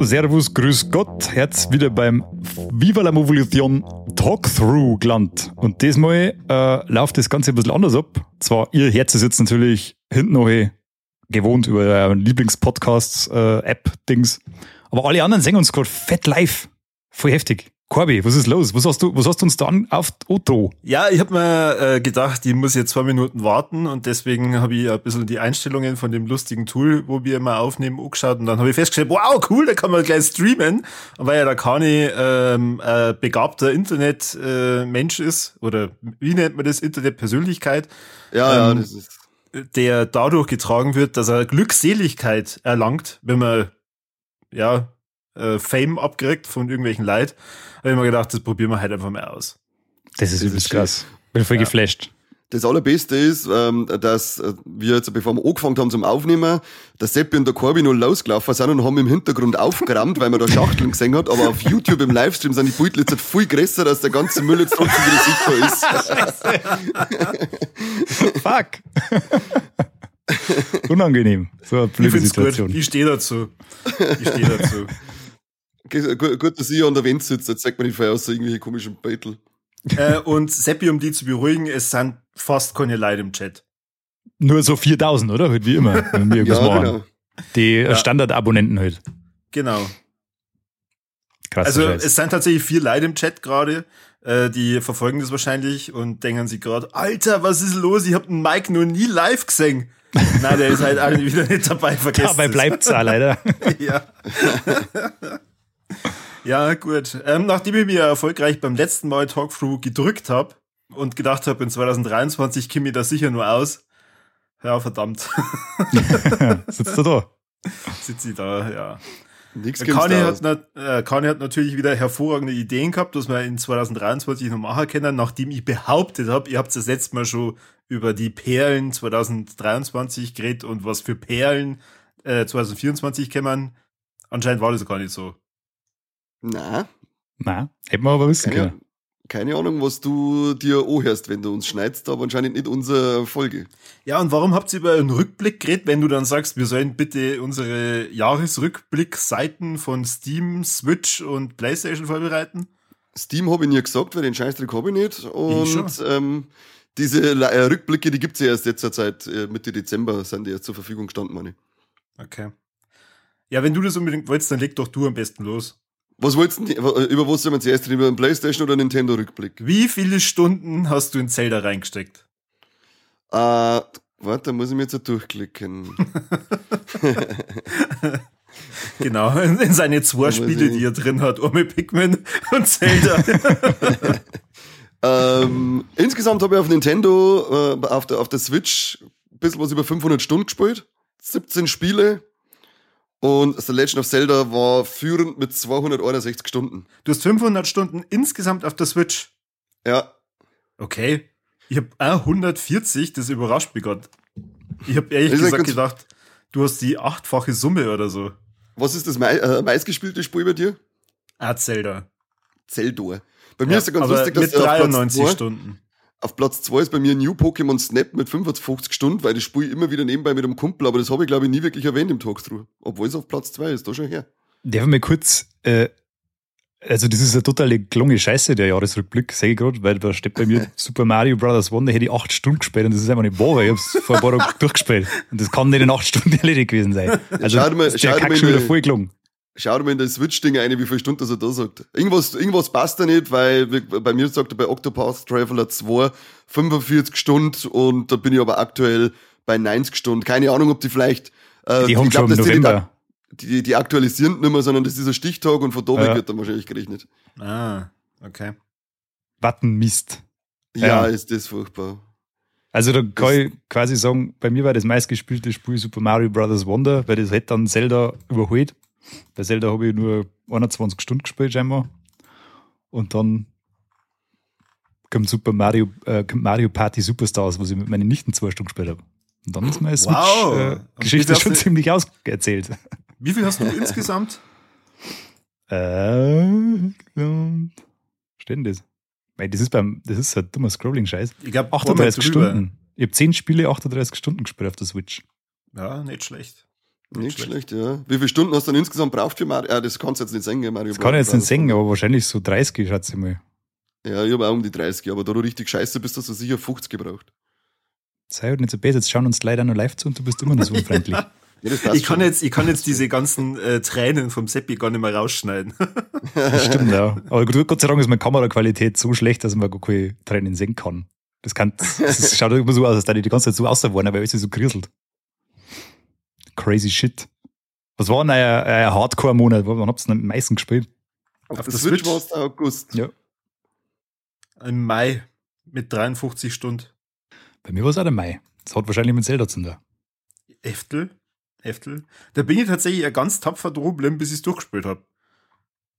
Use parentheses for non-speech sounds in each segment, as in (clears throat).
Servus, Grüß Gott, Herz wieder beim Viva la Movolution Talkthrough gelandet. Und diesmal äh, läuft das Ganze ein bisschen anders ab. Zwar, ihr Herz ist jetzt natürlich hinten noch gewohnt über euren Lieblingspodcasts-App-Dings, aber alle anderen singen uns gerade fett live. Voll heftig. Corby, was ist los? Was hast du, was hast du uns da an, auf Otto? Ja, ich habe mir äh, gedacht, ich muss jetzt zwei Minuten warten und deswegen habe ich ein bisschen die Einstellungen von dem lustigen Tool, wo wir immer aufnehmen, angeschaut und dann habe ich festgestellt, wow, cool, da kann man gleich streamen. Und weil ja der Kani ähm, äh, begabter Internetmensch äh, ist, oder wie nennt man das, Internetpersönlichkeit? Ja, ähm, ja, das ist der dadurch getragen wird, dass er Glückseligkeit erlangt, wenn man ja äh, Fame abkriegt von irgendwelchen Leid, habe ich mir gedacht, das probieren wir halt einfach mal aus. Das ist übelst krass. Bin voll ja. geflasht. Das Allerbeste ist, ähm, dass wir jetzt, bevor wir angefangen haben zum Aufnehmen, der Seppi und der Corby noch losgelaufen sind und haben im Hintergrund aufgerammt, weil man da Schachteln gesehen hat. Aber auf YouTube im Livestream sind die Beutel jetzt viel größer, dass der ganze Müll jetzt trotzdem wieder sichtbar ist. Fuck. (laughs) Unangenehm. So eine blöde ich Situation. Gut. Ich stehe dazu. Ich stehe dazu. Gut, dass ich an der Wand sitze, jetzt zeigt man die Feier aus so irgendwelche komischen Beutel. Äh, und Seppi, um die zu beruhigen, es sind fast keine Leute im Chat. Nur so 4000, oder? Wie immer. (laughs) Wenn wir ja, genau. Die ja. Standardabonnenten halt. Genau. Krass. Also Scheiß. es sind tatsächlich vier Leute im Chat gerade, äh, die verfolgen das wahrscheinlich und denken sich gerade, Alter, was ist los? Ich hab den Mike noch nie live gesehen. Nein, der ist halt (laughs) alle wieder nicht dabei vergessen. Dabei bleibt's da leider. (laughs) ja. Ja, gut. Ähm, nachdem ich mir erfolgreich beim letzten Mal Talkthrough gedrückt habe und gedacht habe, in 2023 komme ich da sicher nur aus. Ja, verdammt. (laughs) Sitzt du da? Sitzt sie da, ja. Nix Kani hat, äh, Kani hat natürlich wieder hervorragende Ideen gehabt, dass wir in 2023 noch machen können, nachdem ich behauptet habe, ihr habt das letzte Mal schon über die Perlen 2023 geredet und was für Perlen äh, 2024 kämen. Anscheinend war das gar nicht so. Na. Na, hätten wir aber wissen keine, können. Keine Ahnung, was du dir anhörst, wenn du uns schneidest, aber anscheinend nicht unsere Folge. Ja, und warum habt ihr über einen Rückblick geredet, wenn du dann sagst, wir sollen bitte unsere Jahresrückblick-Seiten von Steam, Switch und Playstation vorbereiten? Steam habe ich nie gesagt, weil den Scheißdreck habe ich nicht. Und ich ähm, diese äh, Rückblicke, die gibt es ja erst jetzt zur Zeit, äh, Mitte Dezember sind die erst zur Verfügung gestanden, meine ich. Okay. Ja, wenn du das unbedingt wolltest, dann leg doch du am besten los. Was wolltest du, über was sollen wir zuerst reden? Über einen Playstation oder Nintendo Rückblick? Wie viele Stunden hast du in Zelda reingesteckt? Äh, warte, da muss ich mir jetzt durchklicken. (laughs) genau, in seine zwei Spiele, die er drin hat, Orme Pikmin und Zelda. (laughs) ähm, insgesamt habe ich auf Nintendo, äh, auf, der, auf der Switch, ein bisschen was über 500 Stunden gespielt. 17 Spiele, und The Legend of Zelda war führend mit 261 Stunden. Du hast 500 Stunden insgesamt auf der Switch? Ja. Okay. Ich habe 140, das überrascht mich gerade. Ich habe ehrlich das gesagt gedacht, du hast die achtfache Summe oder so. Was ist das mei äh, meistgespielte Spiel bei dir? Ah, Zelda. Zelda. Bei mir ja, ist ja ganz lustig, dass mit 93 Stunden. Auf Platz 2 ist bei mir New Pokémon Snap mit 55 Stunden, weil das spiele ich immer wieder nebenbei mit einem Kumpel, aber das habe ich glaube ich nie wirklich erwähnt im Talkthrough. Obwohl es auf Platz 2 ist, da schon her. Darf ich mal kurz, äh, also das ist eine totale gelungene Scheiße, der Jahresrückblick, sage ich gerade, weil da steht bei mir (laughs) Super Mario Bros. One, da hätte ich 8 Stunden gespielt und das ist einfach nicht wahr, ich habe es vor ein paar Tagen (laughs) durchgespielt. Und das kann nicht in 8 Stunden (laughs) erledigt gewesen sein. Also schau mal, der Kack schon wieder voll gelungen schau mir in das Switch-Ding ein, wie viele Stunden er da sagt. Irgendwas, irgendwas passt da nicht, weil bei mir sagt er bei Octopath Traveler 2 45 Stunden und da bin ich aber aktuell bei 90 Stunden. Keine Ahnung, ob die vielleicht, äh, die haben glaub, schon November. Die, die, die, aktualisieren nicht mehr, sondern das ist ein Stichtag und von da ja. wird dann wahrscheinlich gerechnet. Ah, okay. Wattenmist. Ja, ja, ist das furchtbar. Also da kann ich quasi sagen, bei mir war das meistgespielte Spiel Super Mario Bros. Wonder, weil das hätte dann Zelda überholt. Bei Zelda habe ich nur 21 Stunden gespielt, scheinbar. Und dann kommt Super Mario, äh, Mario Party Superstars, was ich mit meinen Nichten zwei Stunden gespielt habe. Und dann ist meine Switch-Geschichte wow. äh, schon ziemlich auserzählt. Wie viel hast du insgesamt? (laughs) Äh, steht denn das? Weil das ist beim, das ist ein dummer Scrolling-Scheiß. Ich glaube, 38 Stunden. Ich habe 10 Spiele, 38 Stunden gespielt auf der Switch. Ja, nicht schlecht. Nicht schlecht. schlecht. ja. Wie viele Stunden hast du dann insgesamt braucht für Mario? Ah, das kannst du jetzt nicht singen, Mario. Das kann ich jetzt nicht singen, aber wahrscheinlich so 30, schätze ich mal. Ja, ich habe auch um die 30, aber da du richtig scheiße bist, hast du sicher 50 gebraucht. Sei halt nicht so besser, jetzt schauen uns leider noch live zu und du bist immer noch so unfreundlich. (laughs) Ja, ich, kann jetzt, ich kann jetzt diese ganzen äh, Tränen vom Seppi gar nicht mehr rausschneiden. (laughs) das stimmt, ja. Aber Gott sei Dank ist meine Kameraqualität so schlecht, dass man gar keine Tränen sehen kann. Das, kann, das schaut immer so aus, als da die die ganze Zeit so außerwohnen, weil alles so kriselt. Crazy shit. Was war denn euer, euer Hardcore-Monat? Wann habt ihr denn am meisten gespielt? Auf, Auf der Switch, Switch war es der August. Ja. Im Mai mit 53 Stunden. Bei mir war es auch der Mai. Das hat wahrscheinlich mit Zelda zu tun. Eftel? Eftel? Da bin ich tatsächlich ja ganz tapfer drum bis ich es durchgespielt habe.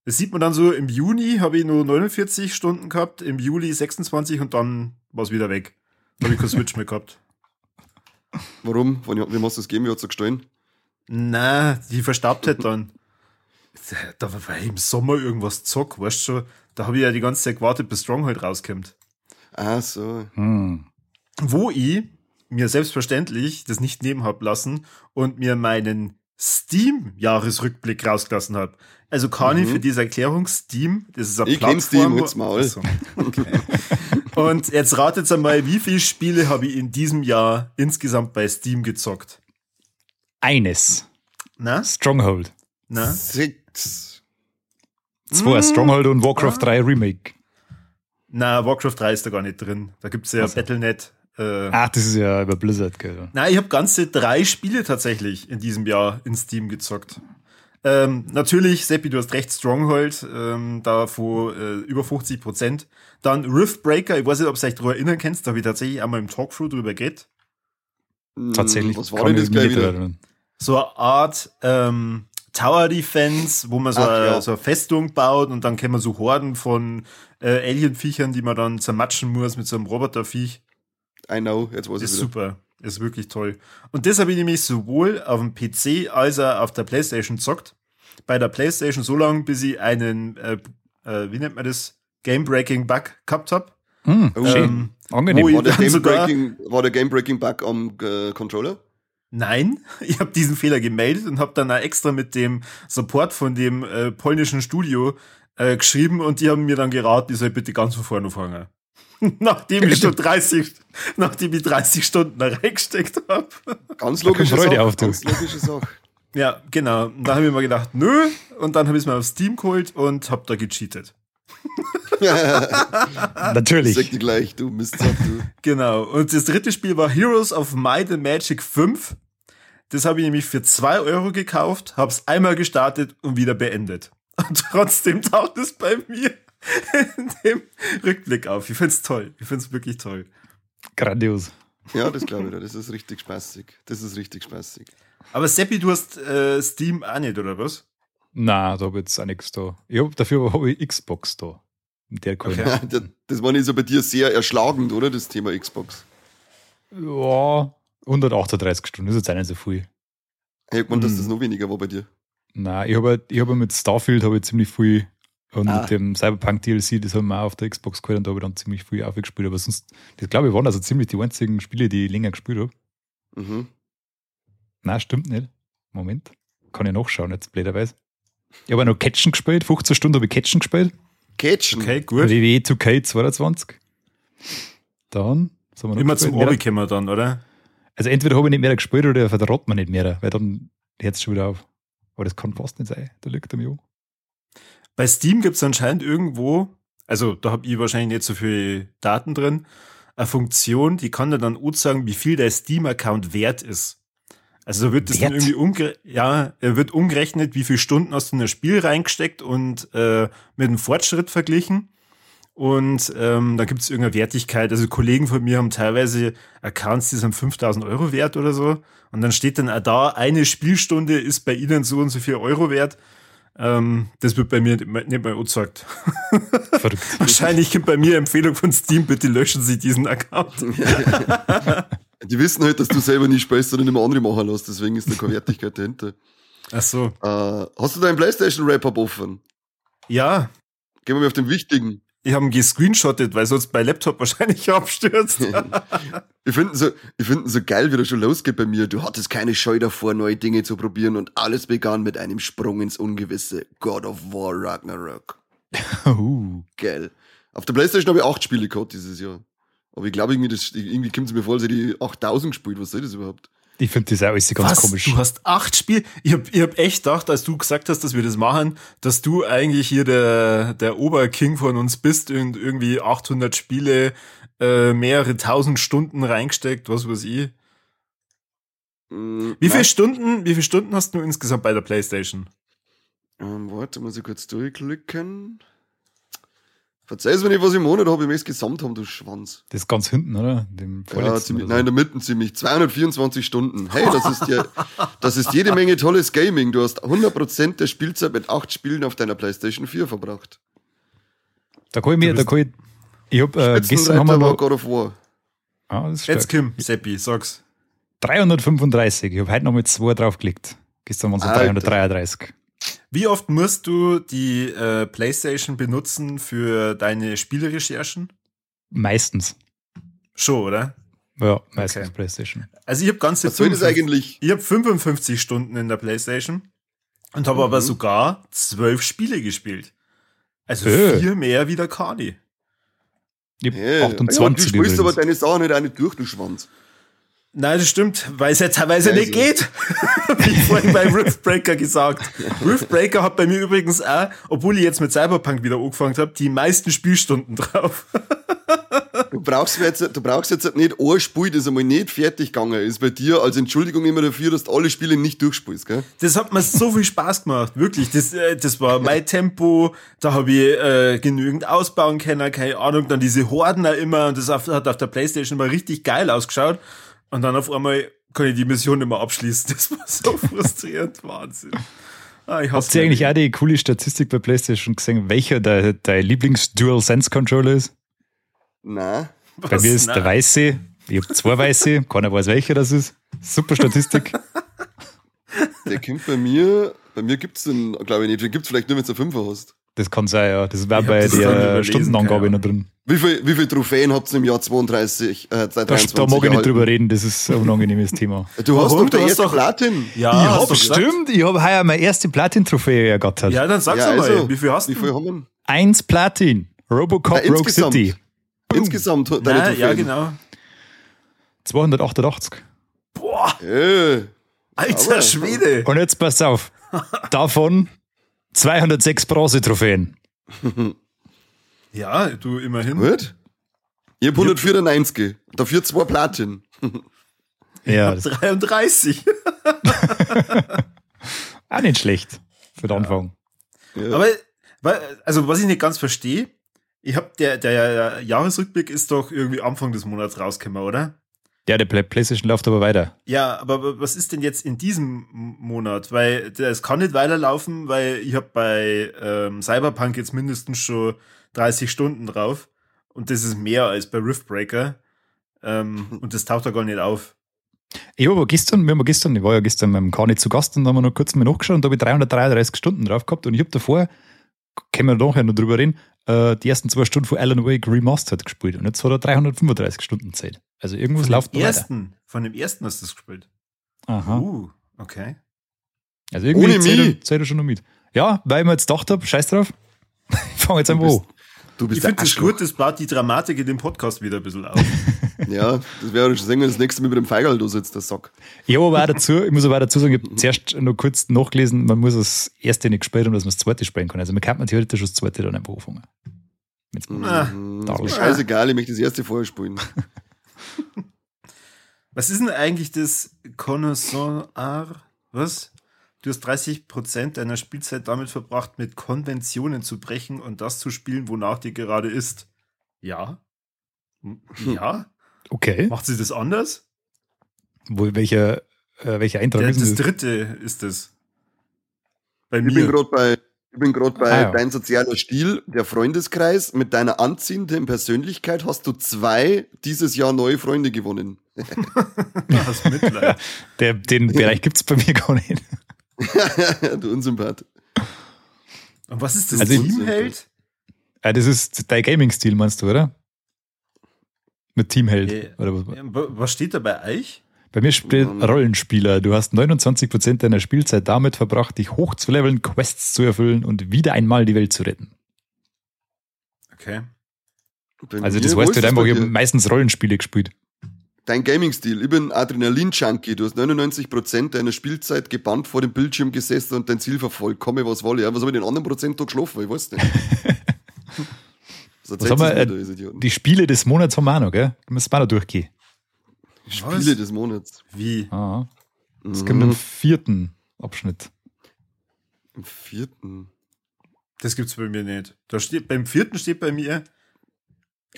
Das sieht man dann so, im Juni habe ich nur 49 Stunden gehabt, im Juli 26 und dann war es wieder weg. Da habe ich kein Switch mehr gehabt. Warum? Wie hast du das gegeben? Wie hat es gestohlen? Na, die verstaubt halt dann. (laughs) Da war im Sommer irgendwas zock, weißt du schon. Da habe ich ja die ganze Zeit gewartet, bis Stronghold rauskommt. Ah, so. Hm. Wo ich mir selbstverständlich das nicht nehmen hab lassen und mir meinen Steam-Jahresrückblick rausgelassen habe. Also Kani, mhm. für diese Erklärung, Steam, das ist eine ich Plattform. Steam, Maul. Also, okay. (laughs) und jetzt ratet einmal, wie viele Spiele habe ich in diesem Jahr insgesamt bei Steam gezockt? Eines. Na? Stronghold. Na? Six. Zwei, Stronghold und Warcraft ah. 3 Remake. Na, Warcraft 3 ist da gar nicht drin. Da gibt's ja also. Battlenet. Äh, Ach, das ist ja über Blizzard, gell? Na, ich habe ganze drei Spiele tatsächlich in diesem Jahr in Steam gezockt. Ähm, natürlich, Seppi, du hast recht, Stronghold, ähm, da vor äh, über 50 Prozent. Dann Riftbreaker, ich weiß nicht, ob du dich darüber erinnern kannst, da habe ich tatsächlich einmal im Talkthrough drüber geredet. Hm, Tatsächlich. Was war denn das gleich wieder? So eine Art ähm, Tower Defense, wo man so, Ach, eine, ja. so eine Festung baut und dann kann man so Horden von äh, Alien-Viechern, die man dann zermatschen muss mit so einem Roboterviech. I know, jetzt weiß ich Ist super, ist wirklich toll. Und das habe ich nämlich sowohl auf dem PC als auch auf der Playstation zockt. Bei der Playstation so lange, bis ich einen, äh, äh, wie nennt man das, Game-Breaking-Bug gehabt habe. Hm, oh, ähm, Angenehm. War der Game-Breaking Game Bug am äh, Controller? Nein, (laughs) ich habe diesen Fehler gemeldet und habe dann extra mit dem Support von dem äh, polnischen Studio äh, geschrieben und die haben mir dann geraten, ich soll bitte ganz von vorne fangen. (laughs) nachdem ich schon 30, nachdem ich 30 Stunden da reingesteckt habe. Ganz logische Sache. Auf, ganz logische Sache. Ja, genau. Und da habe ich mir gedacht, nö. Und dann habe ich es mal auf Steam geholt und habe da gecheatet. (laughs) Natürlich. Sag dir gleich, du Mistsack, du. Genau. Und das dritte Spiel war Heroes of Might and Magic 5. Das habe ich nämlich für zwei Euro gekauft, habe es einmal gestartet und wieder beendet. (laughs) Und trotzdem taucht es bei mir in (laughs) dem Rückblick auf. Ich finde es toll. Ich finde es wirklich toll. Grandios. Ja, das glaube ich. Das ist richtig spaßig. Das ist richtig spaßig. Aber Seppi, du hast äh, Steam auch nicht, oder was? Na, da habe ich jetzt auch nichts da. Ich hab, dafür habe ich Xbox da. Der okay. (laughs) das war nicht so bei dir sehr erschlagend, oder? Das Thema Xbox. Ja, 138 Stunden ist jetzt auch nicht so viel. Hey, man, dass hm. das noch weniger war bei dir. Nein, ich habe halt, ich hab mit Starfield habe ich ziemlich viel und ah. mit dem Cyberpunk DLC, das haben wir auch auf der Xbox geholt und da habe ich dann ziemlich viel aufgespielt. Aber sonst, das glaube ich, waren also ziemlich die einzigen Spiele, die ich länger gespielt habe. Mhm. Nein, stimmt nicht. Moment. Kann ich nachschauen, jetzt blöderweise. Ich habe noch Catchen gespielt, 15 Stunden habe ich Catchen gespielt. Catchen? Okay, gut. WWE 2K22. Dann, sind wir Immer zum Obi kommen dann, oder? Also entweder habe ich nicht mehr gespielt oder vertraut man nicht mehr, weil dann hört es schon wieder auf. Aber das kann fast nicht sein, da liegt er mir auch. Bei Steam gibt es anscheinend irgendwo, also da habe ich wahrscheinlich nicht so viele Daten drin, eine Funktion, die kann dir dann auch sagen, wie viel der Steam-Account wert ist. Also da wird das dann irgendwie umge ja, wird umgerechnet, wie viele Stunden hast du in das Spiel reingesteckt und äh, mit dem Fortschritt verglichen. Und ähm, da gibt es irgendeine Wertigkeit. Also Kollegen von mir haben teilweise Accounts, die sind 5000 Euro wert oder so. Und dann steht dann da, eine Spielstunde ist bei ihnen so und so viel Euro wert. Ähm, das wird bei mir nicht mehr angezeigt. (laughs) Wahrscheinlich gibt bei mir Empfehlung von Steam, bitte löschen Sie diesen Account. (laughs) Die wissen halt, dass du selber nicht spielst, sondern immer andere machen lässt, deswegen ist da keine Wertigkeit dahinter. Ach so. Äh, hast du deinen PlayStation Wrap-Up offen? Ja. Gehen wir mal auf den wichtigen. Ich habe ihn gescreenshottet, weil sonst bei Laptop (laughs) wahrscheinlich abstürzt. (laughs) ich finde so, ich finde so geil, wie das schon losgeht bei mir. Du hattest keine Scheu davor, neue Dinge zu probieren und alles begann mit einem Sprung ins Ungewisse. God of War Ragnarok. uh. Geil. Auf der Playstation habe ich acht Spiele gehabt dieses Jahr. Aber ich glaube, irgendwie, irgendwie kommt es mir vor, als hätte ich 8000 gespielt. Was soll das überhaupt? Ich finde das auch alles ganz Was? komisch. Du hast acht Spiele. Ich habe ich hab echt gedacht, als du gesagt hast, dass wir das machen, dass du eigentlich hier der, der Oberking von uns bist und irgendwie 800 Spiele, äh, mehrere tausend Stunden reingesteckt, was weiß ich. Mm, wie viele Stunden, wie viele Stunden hast du insgesamt bei der Playstation? Ähm, warte, muss ich kurz durchklicken. Verzeih's mir nicht, was ich im Monat habe, ich gesamt haben, du Schwanz. Das ist ganz hinten, oder? Dem ja, ziemlich, so. nein, in der Mitte ziemlich. 224 Stunden. Hey, das ist ja, (laughs) das ist jede Menge tolles Gaming. Du hast 100% der Spielzeit mit acht Spielen auf deiner Playstation 4 verbracht. Da kann ich mir, da kann ich, ich hab, äh, gestern haben wir noch, God of War. Ah, das ist Jetzt Kim, Seppi, sag's. 335. Ich habe heute noch mit zwei draufgelegt. Gestern waren es 333. Wie oft musst du die äh, PlayStation benutzen für deine Spielerecherchen? Meistens. Schon, oder? Ja, meistens okay. PlayStation. Also ich habe ganze Was 55, eigentlich? Ich habe 55 Stunden in der PlayStation und habe mhm. aber sogar zwölf Spiele gespielt. Also äh. vier mehr wie der Kani. Ich hey. 28 ja, du spielst aber deine Sachen nicht eine durch, du Schwanz. Nein, das stimmt, weil es ja teilweise nicht geht. (laughs) Wie vorhin bei Riftbreaker gesagt. Riftbreaker hat bei mir übrigens auch, obwohl ich jetzt mit Cyberpunk wieder angefangen habe, die meisten Spielstunden drauf. (laughs) du brauchst jetzt, du brauchst jetzt nicht ein Spiel, das einmal nicht fertig gegangen ist bei dir, als Entschuldigung immer dafür, dass du alle Spiele nicht durchspielst, gell? Das hat mir so viel Spaß gemacht, wirklich. Das, äh, das war mein Tempo, da habe ich äh, genügend ausbauen können, keine Ahnung, dann diese Horden da immer und das hat auf der Playstation immer richtig geil ausgeschaut. Und dann auf einmal kann ich die Mission nicht mehr abschließen. (laughs) Das war so frustrierend. (laughs) Wahnsinn. Ah, Habt ihr eigentlich auch die coole Statistik bei PlayStation gesehen, welcher der, dein Lieblings-Dual-Sense-Controller ist? Nein. Bei Was? mir ist Nein. der weiße. Ich habe zwei weiße. (laughs) Keiner weiß, welcher das ist. Super Statistik. Der kommt bei mir. Bei mir gibt es den, glaube ich nicht. Den gibt es vielleicht nur, wenn du einen Fünfer hast. Das kann sein, ja. Das wäre bei der Stundenangabe noch drin. Wie viele wie viel Trophäen habt ihr im Jahr 32, äh, 2023 Da, da mag ich nicht drüber reden, das ist ein unangenehmes Thema. (laughs) Du hast Warum? doch der erste doch, Platin. Ja, ich hab, stimmt, ich habe heuer meine erste Platin-Trophäe ergattert. Ja, dann sag's ja, also, mal, wie viel hast du? Wie viel haben wir? Eins Platin. Robocop Na, Rogue City. Insgesamt deine Nein, Trophäen. Ja, genau. 288. Boah. Äh, Alter aber, Schwede. Und jetzt pass auf. (laughs) Davon 206 Bronze-Trophäen. Ja, du immerhin. Gut. Ich hab 194, dafür zwei Platin. ja. (laughs) 33. (laughs) Auch nicht schlecht für den Anfang. Ja. Aber, also, was ich nicht ganz verstehe, ich hab der, der Jahresrückblick ist doch irgendwie Anfang des Monats rausgekommen, oder? Ja, der PlayStation läuft aber weiter. Ja, aber was ist denn jetzt in diesem Monat? Weil es kann nicht weiterlaufen, weil ich habe bei ähm, Cyberpunk jetzt mindestens schon 30 Stunden drauf. Und das ist mehr als bei Riftbreaker. Ähm, und das taucht da gar nicht auf. Ich habe gestern, wir haben gestern, ich war ja gestern mit dem Kani zu Gast und da haben wir noch kurz mal nachgeschaut und da habe ich 333 Stunden drauf gehabt und ich habe davor, können wir nachher noch drüber reden, äh, die ersten zwei Stunden von Alan Wake Remastered gespielt und jetzt hat er 335 Stunden Zeit. Also irgendwas von läuft ersten, weiter. Von dem ersten hast du das gespielt? Aha. Uh, okay. Also irgendwie Ohne zählt, zählt er schon noch mit. Ja, weil ich mir jetzt gedacht habe, scheiß drauf, (laughs) ich fange jetzt einfach an. Du bist ich finde es gut, das baut die Dramatik in dem Podcast wieder ein bisschen auf. (laughs) ja, das wäre schon singen, das nächste Mal mit dem Feigerl da sitzt, der Sack. Ja, aber auch dazu, ich muss aber auch dazu sagen, ich habe zuerst noch kurz nachgelesen, man muss das erste nicht gespielt haben, dass man das zweite spielen kann. Also man kann man theoretisch das zweite dann einfach anfangen. Ah, ist mir scheißegal, ich möchte das erste vorher spielen. (laughs) (laughs) Was ist denn eigentlich das Connoisseur? Was? Du hast 30% deiner Spielzeit damit verbracht, mit Konventionen zu brechen und das zu spielen, wonach dir gerade ist. Ja. Hm. Ja. Okay. Macht sie das anders? Wo, welcher, äh, welcher Eintrag Der, ist das? Das dritte ist es. Bei ich mir. Bin grad bei, ich bin gerade bei ah, ja. dein sozialer Stil, der Freundeskreis. Mit deiner anziehenden Persönlichkeit hast du zwei dieses Jahr neue Freunde gewonnen. (laughs) das Mitleid. (laughs) Der, den Bereich gibt es bei mir gar nicht. (laughs) du Unsympath. Und was ist das also Teamheld? Ah, das ist dein Gaming-Stil, meinst du, oder? Mit Teamheld. Oder was? was steht da bei euch? Bei mir steht Rollenspieler. Du hast 29% deiner Spielzeit damit verbracht, dich hoch zu leveln, Quests zu erfüllen und wieder einmal die Welt zu retten. Okay. also das heißt halt einfach, ich habe meistens Rollenspiele gespielt. Dein Gaming-Stil, ich bin Adrenalin-Junkie. Du hast 99% deiner Spielzeit gebannt vor dem Bildschirm gesessen und dein Ziel verfolgt. Komme, was wolle. Ja, was habe ich den anderen Prozent da geschlafen? Ich weiß nicht. (laughs) was haben wir, äh, die Spiele des Monats haben wir auch noch, gell? Müssen wir noch durchgehen. Spiele was? des Monats. Wie? Ah, das mhm. kommt im vierten Abschnitt. Im vierten? Das gibt's bei mir nicht. Da steht, beim vierten steht bei mir.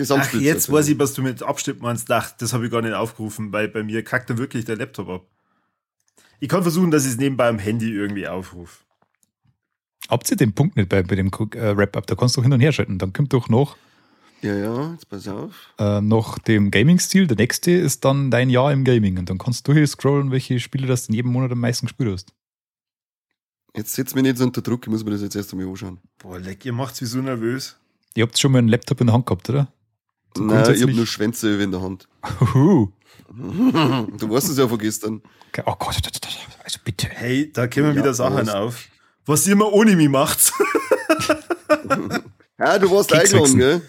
Ach, jetzt weiß ich, was du mit Abschnitt meinst. Ach, das habe ich gar nicht aufgerufen, weil bei mir kackt da wirklich der Laptop ab. Ich kann versuchen, dass ich es nebenbei am Handy irgendwie aufrufe. Habt ihr den Punkt nicht bei, bei dem äh, Wrap-Up? Da kannst du hin und her schalten. Dann kommt doch noch. Ja, ja, jetzt pass auf. Äh, noch dem Gaming-Stil. Der nächste ist dann dein Jahr im Gaming. Und dann kannst du hier scrollen, welche Spiele du in jedem Monat am meisten gespielt hast. Jetzt setzt mich nicht so unter Druck, ich muss mir das jetzt erst einmal anschauen. Boah, leck, ihr macht's wie so nervös. Ihr habt schon mal einen Laptop in der Hand gehabt, oder? So Nein, ich hab nur Schwänze in der Hand. (laughs) Du weißt es ja von gestern. Oh Gott, also bitte. Hey, da kommen ja, wieder Sachen was. auf. Was ihr immer ohne mich macht. (laughs) (laughs) ja, du warst eingeladen, gell?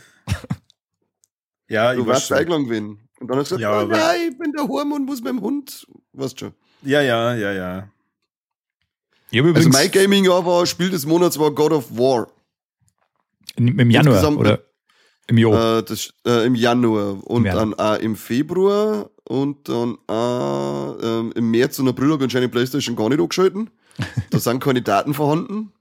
Ja, du warst eingeladen gewesen. Und dann hast du gesagt, ja, oh, nein, ich bin der Horm und muss mit dem Hund. Weißt schon. Ja, ja, ja, ja. also mein Gaming-Jahr war, Spiel des Monats war God of War. Im, im Januar, Insgesamt oder? Im Jahr? Äh, das, äh, Im Januar. Und Im dann auch im Februar und dann auch ähm, im März und April habe ich anscheinend Playstation gar nicht angeschalten. (laughs) da sind keine Daten vorhanden.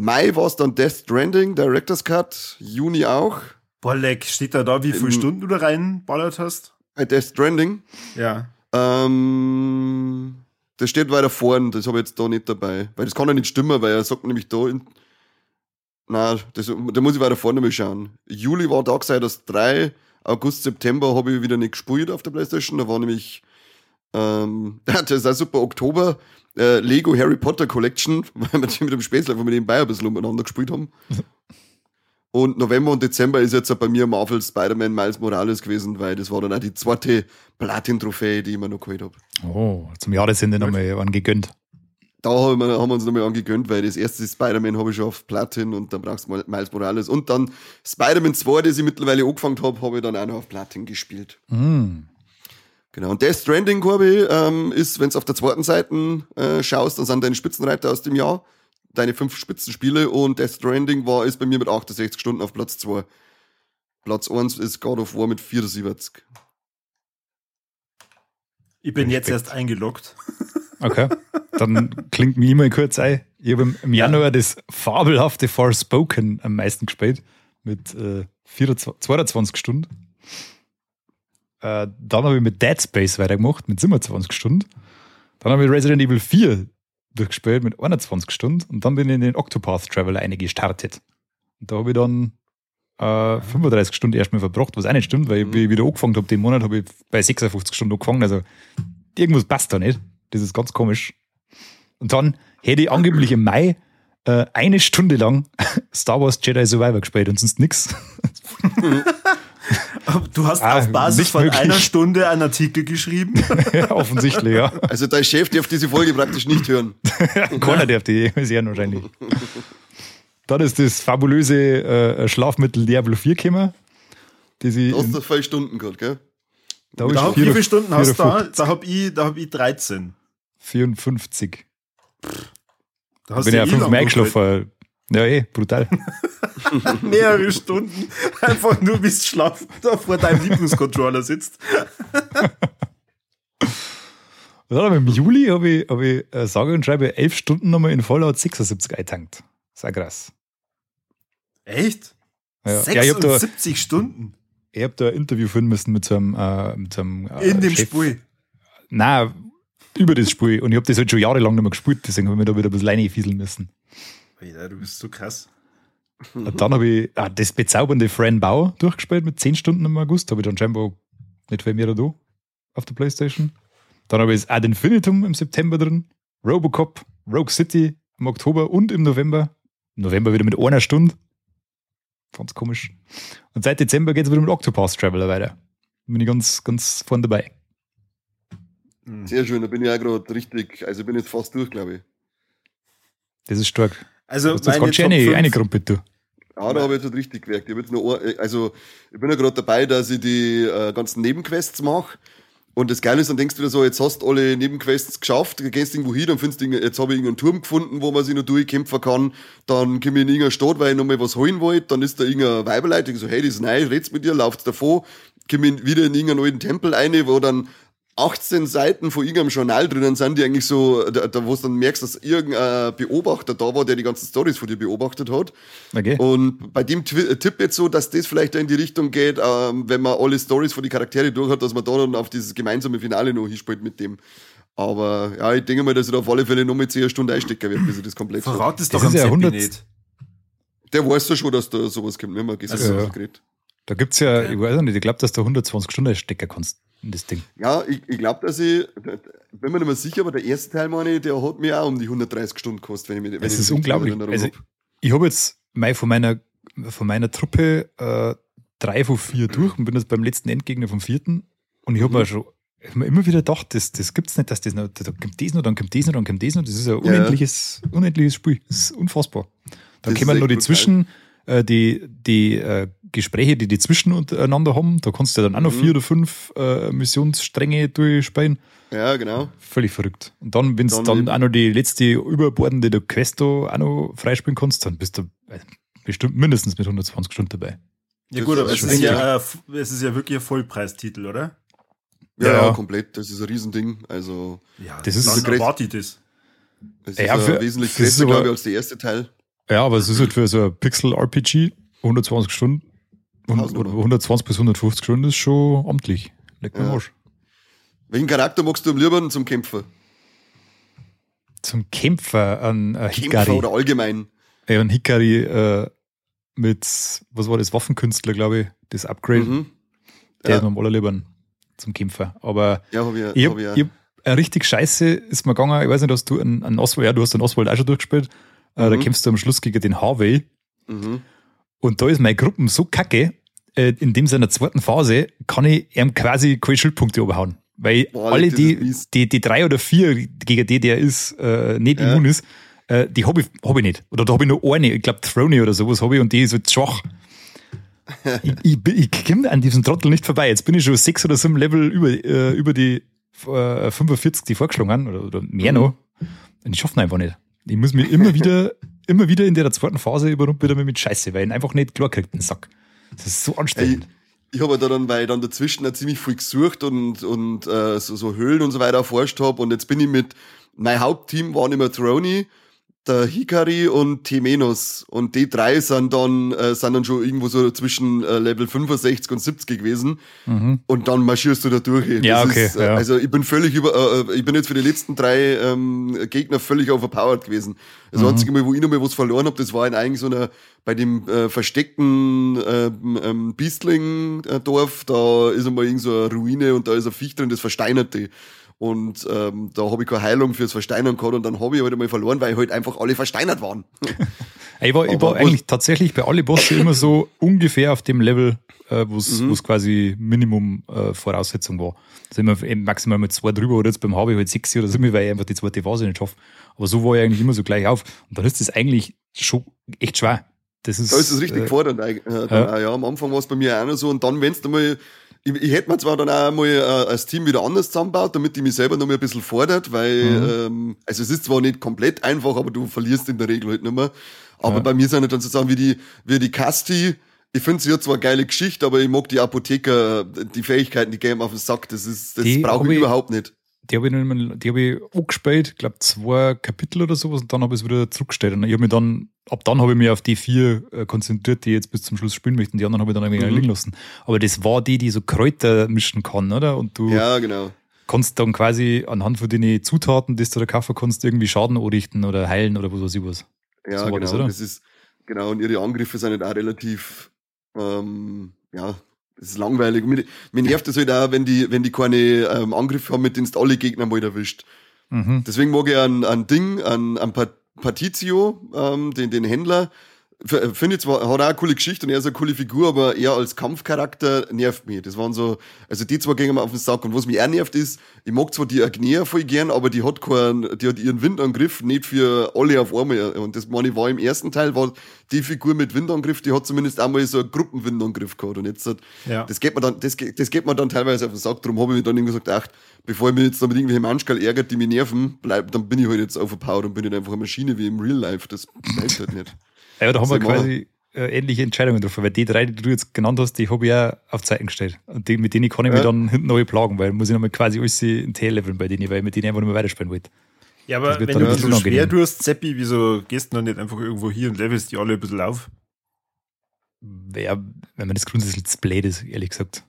Mai war es dann Death Stranding, Director's Cut, Juni auch. Boah, leck, steht da da, wie viele Stunden du da reinballert hast? Bei Death Stranding? Ja. Ähm, das steht weiter vorn, das habe ich jetzt da nicht dabei. Weil das kann ja nicht stimmen, weil er sagt nämlich da, in, na, das, da muss ich weiter vorne mal schauen. Juli war Darksiders 3, August, September habe ich wieder nicht gespielt auf der Playstation, da war nämlich, ähm, das ist auch super, Oktober, äh, Lego Harry Potter Collection, (laughs) weil wir mit dem Spätzle mit dem Bayer ein bisschen umeinander gespielt haben. (laughs) Und November und Dezember ist jetzt bei mir Marvel Spider-Man Miles Morales gewesen, weil das war dann auch die zweite Platin-Trophäe, die ich mir noch geholt habe. Oh, zum Jahresende nochmal angegönnt. Da haben wir, haben wir uns nochmal angegönnt, weil das erste Spider-Man habe ich schon auf Platin und dann brauchst du Miles Morales. Und dann Spider-Man 2, das ich mittlerweile angefangen habe, habe ich dann auch noch auf Platin gespielt. Mm. Genau, und Death Stranding, Corby, ähm, ist, wenn du auf der zweiten Seite äh, schaust, dann sind deine Spitzenreiter aus dem Jahr deine fünf Spitzenspiele und Death Stranding war, ist bei mir mit 68 Stunden auf Platz 2. Platz 1 ist God of War mit 74. Ich bin jetzt erst eingeloggt. (laughs) Okay, dann klingt mir immer kurz ein. Ich habe im Januar ja. das fabelhafte Forspoken am meisten gespielt mit äh, 24, 22 Stunden. Äh, dann habe ich mit Dead Space weitergemacht mit 27 Stunden. Dann habe ich Resident Evil 4 durchgespielt mit 21 Stunden und dann bin ich in den Octopath Traveler eine gestartet. Und da habe ich dann äh, 35 Stunden erstmal verbracht, was auch nicht stimmt, weil ich, wie ich wieder angefangen habe, den Monat habe ich bei 56 Stunden angefangen. Also irgendwas passt da nicht. Das ist ganz komisch. Und dann hätte ich angeblich im Mai äh, eine Stunde lang (laughs) Star Wars Jedi Survivor gespielt und sonst nichts. (laughs) (laughs) Du hast ah, auf Basis von möglich. einer Stunde einen Artikel geschrieben? (laughs) ja, offensichtlich, ja. Also dein Chef darf diese Folge praktisch nicht hören. (laughs) Keiner darf die sehen wahrscheinlich. Dann ist das fabulöse äh, Schlafmittel Diablo 4 gekommen. Die sie du hast du zwei Stunden gehabt, gell? Da, da hab, wie viele Stunden hast du da? Da hab ich, da hab ich 13. 54. Da hast bin ja fünf Mal geschlafen. Ja, eh, brutal. (laughs) Mehrere Stunden einfach nur bis schlafen da vor deinem Lieblingscontroller sitzt. (laughs) Ja, Im Juli habe ich, hab ich äh, sage und schreibe elf Stunden nochmal in Fallout 76 eintankt. Sehr krass. Echt? Ja. 76 ja, da, Stunden? Ich habe da ein Interview führen müssen mit so einem, äh, mit so einem äh, In dem Chef. Spiel? Nein, über das Spiel. Und ich habe das halt schon jahrelang nicht mehr gespielt, deswegen habe ich mir da wieder ein bisschen Leine fieseln müssen. Ja, du bist so krass. Und dann habe ich ah, das bezaubernde Fran Bau durchgespielt mit 10 Stunden im August. Habe ich dann scheinbar nicht viel mehr da auf der Playstation. Dann habe ich das Ad Infinitum im September drin, Robocop, Rogue City im Oktober und im November. Im November wieder mit einer Stunde. Ganz komisch. Und seit Dezember geht es wieder mit Octopath Traveler weiter. Bin ich ganz, ganz vorne dabei. Sehr schön, da bin ich auch gerade richtig, also ich bin jetzt fast durch, glaube ich. Das ist stark. Also, das ist ganz schön eine, eine Gruppe, du. Ja, da habe ich jetzt richtig gewerkt. Ich, jetzt noch, also, ich bin ja gerade dabei, dass ich die äh, ganzen Nebenquests mache. Und das Geile ist, dann denkst du dir so, jetzt hast du alle Nebenquests geschafft, du gehst irgendwo hin, dann findest du, jetzt habe ich irgendeinen Turm gefunden, wo man sich noch durchkämpfen kann. Dann komme ich in irgendeine Stadt, weil ich noch mal was holen wollte. Dann ist da irgendein Weiberleiter, ich so, hey, das ist neu, red's mit dir, lauft davor. Komme ich wieder in irgendeinen alten Tempel rein, wo dann 18 Seiten von irgendeinem Journal drinnen sind, die eigentlich so, da, da wo du dann merkst, dass irgendein Beobachter da war, der die ganzen Stories von dir beobachtet hat. Okay. Und bei dem Tipp jetzt so, dass das vielleicht in die Richtung geht, ähm, wenn man alle Stories von die Charaktere durch hat, dass man da dann auf dieses gemeinsame Finale noch hinspielt mit dem. Aber ja, ich denke mal, dass ich da auf alle Fälle noch mit 10 Stunden einstecken wird, bis ich das komplett Verrat es doch am ja 100 nicht. Der weiß ja schon, dass da sowas kommt, ne? Man also, ja. Da gibt's ja, ja, ich weiß nicht, ich glaube, dass du 120 Stunden stecken kannst in das Ding. Ja, ich, ich glaube, dass ich, bin mir nicht mehr sicher, aber der erste Teil, meine der hat mir auch um die 130 Stunden gekostet, wenn ich mir Das ist unglaublich. Also, ich habe jetzt mal von meiner, von meiner Truppe äh, drei von vier durch und bin jetzt beim letzten Endgegner vom vierten. Und ich habe mhm. mir schon ich hab mir immer wieder gedacht, das, das es nicht, dass das noch, da kommt das noch, dann kommt das noch, dann kommt das noch. Das ist ein unendliches, ja. unendliches Spiel. Das ist unfassbar. Dann das kommen noch die Zwischen, äh, die, die äh, Gespräche, die die zwischeneinander haben. Da kannst du ja dann auch noch mhm. vier oder fünf äh, Missionsstränge durchspielen. Ja, genau. Völlig verrückt. Und dann, wenn du dann, dann auch noch die letzte überbordende der Questo auch noch freispielen kannst, dann bist du äh, bestimmt mindestens mit 120 Stunden dabei. Ja gut, aber es ist ja, äh, es ist ja wirklich ein Vollpreistitel, oder? Ja, ja, komplett. Das ist ein Riesending. Also, ja, das ist so erwartet das. Es ist ja, für, wesentlich größer, glaube ich, als der erste Teil. Ja, aber es ist halt für so ein Pixel-RPG 120 Stunden 120 bis 150 Stunden ist schon amtlich. Leck mir ja. Arsch. Welchen Charakter magst du am liebsten zum Kämpfer? Zum Kämpfer an äh, Hikari. Kämpfer oder allgemein. Ja, ein Hikari äh, mit, was war das, Waffenkünstler, glaube ich, das Upgrade. Mhm. Der ja. ist mir am allerliebsten zum Kämpfer. Aber ja, hab ich, ich, hab, ich, ich hab, richtig scheiße ist mir gegangen. Ich weiß nicht, hast du einen, einen Oswald, ja, du hast den Oswald auch schon durchgespielt. Äh, mhm. Da kämpfst du am Schluss gegen den Harvey. Mhm. Und da ist meine Gruppe so kacke, äh, in dem seiner zweiten Phase kann ich ihm quasi keine Schildpunkte überhauen. Weil Boah, alle die, die, die drei oder vier, gegen die der ist, äh, nicht ja. immun ist, äh, die habe ich, hab ich nicht. Oder da habe ich nur eine, ich glaube Throny oder sowas habe ich und die ist halt schwach. (laughs) ich, ich, ich komme an diesem Trottel nicht vorbei. Jetzt bin ich schon sechs oder sieben Level über, äh, über die äh, 45, die vorgeschlagen haben, oder, oder mehr mhm. noch. Und ich schaffe einfach nicht. Ich muss mir immer (laughs) wieder, immer wieder in der zweiten Phase überrumpeln mit Scheiße, weil ich einfach nicht klar kriegt, den Sack. Das ist so anstrengend. Ey, ich habe da dann, weil ich dann dazwischen auch ziemlich viel gesucht und, und äh, so, so Höhlen und so weiter erforscht habe und jetzt bin ich mit, mein Hauptteam war immer Throny der Hikari und Temenos. Und die drei sind dann, äh, sind dann schon irgendwo so zwischen äh, Level 65 und 70 gewesen. Mhm. Und dann marschierst du da durch. Ja, okay. Ist, äh, ja. Also ich bin völlig über, äh, ich bin jetzt für die letzten drei ähm, Gegner völlig overpowered gewesen. Das mhm. einzige Mal, wo ich noch mal was verloren habe, das war in eigentlich so einer, bei dem äh, versteckten ähm, ähm, Biestling-Dorf, da ist einmal irgend so eine Ruine und da ist ein Viech drin, das versteinert die. Und ähm, da habe ich keine Heilung fürs Versteinern gehabt und dann habe ich halt einmal verloren, weil halt einfach alle versteinert waren. (laughs) ich war, ich war eigentlich tatsächlich bei alle Bosse immer so ungefähr auf dem Level, äh, wo es mhm. quasi Minimum äh, Voraussetzung war. Da sind wir maximal mit zwei drüber oder jetzt beim HB halt sechs oder so, weil ich einfach die zweite Phase nicht schaffe. Aber so war ich eigentlich immer so gleich auf. Und dann ist das eigentlich schon echt schwer. Das ist, da ist es richtig äh, fordernd. Äh, ja. ja. am Anfang war es bei mir auch noch so und dann, wenn du mal ich, ich hätte mir zwar dann auch mal äh, als Team wieder anders zusammenbaut, damit ich mich selber noch mal ein bisschen fordert, weil, mhm. ähm, also es ist zwar nicht komplett einfach, aber du verlierst in der Regel halt nicht mehr. Aber ja. bei mir sind halt dann so Sachen wie die, wie die Casti, ich finde sie hat zwar geile Geschichte, aber ich mag die Apotheker, die Fähigkeiten, die geben auf den Sack, das ist, das brauche ich, ich überhaupt nicht die habe ich, die hab ich angespielt, ich glaube zwei Kapitel oder sowas und dann habe ich es wieder zurückgestellt. Und ich habe mich dann, ab dann habe ich mich auf die vier äh, konzentriert, die jetzt bis zum Schluss spielen möchten. Die anderen habe ich dann irgendwie mhm. liegen lassen. Aber das war die, die so Kräuter mischen kann, oder? Und du ja, genau. kannst dann quasi anhand von den Zutaten, die du da kaufen kannst, irgendwie Schaden anrichten oder heilen oder was weiß ich was. Ja, so genau. Das, das, ist, genau. Und ihre Angriffe sind halt auch relativ, ähm, ja, das ist langweilig. Mir, mir nervt das halt auch, wenn die, wenn die keine ähm, Angriffe haben, mit denen du alle Gegner mal erwischt. Mhm. Deswegen mag ich ein, ein Ding, ein, ein Partizio, ähm, den, den Händler, finde ich zwar, hat auch eine coole Geschichte und er ist eine coole Figur, aber er als Kampfcharakter nervt mich. Das waren so, also die zwei gehen mir auf den Sack. Und was mich auch nervt ist, ich mag zwar die Agnea voll gern, aber die hat keinen, die hat ihren Windangriff nicht für alle auf einmal. Und das meine ich war im ersten Teil, war die Figur mit Windangriff, die hat zumindest einmal so einen Gruppenwindangriff gehabt. Und jetzt, hat, ja. das geht mir dann, das, das geht mir dann teilweise auf den Sack. Darum habe ich mir dann irgendwie gesagt, ach, bevor ich mich jetzt da mit irgendwelchen Manschkal ärgert, die mich nerven, bleib, dann bin ich halt jetzt overpowered und bin nicht einfach eine Maschine wie im Real Life. Das bleibt halt nicht. Ja, da haben wir quasi äh, ähnliche Entscheidungen getroffen, weil die drei, die du jetzt genannt hast, die habe ich ja auf Zeiten gestellt. Und die, mit denen kann ich mich dann hinten neu plagen, weil muss ich nochmal quasi alles in T-Leveln bei denen, weil ich mit denen einfach nicht mehr weiterspielen wollte. Ja, aber wenn du so schwer du hast, Zeppi, wieso gehst du dann nicht einfach irgendwo hier und levelst die alle ein bisschen auf? Ja, wenn man das grundsätzlich blöd ist, ehrlich gesagt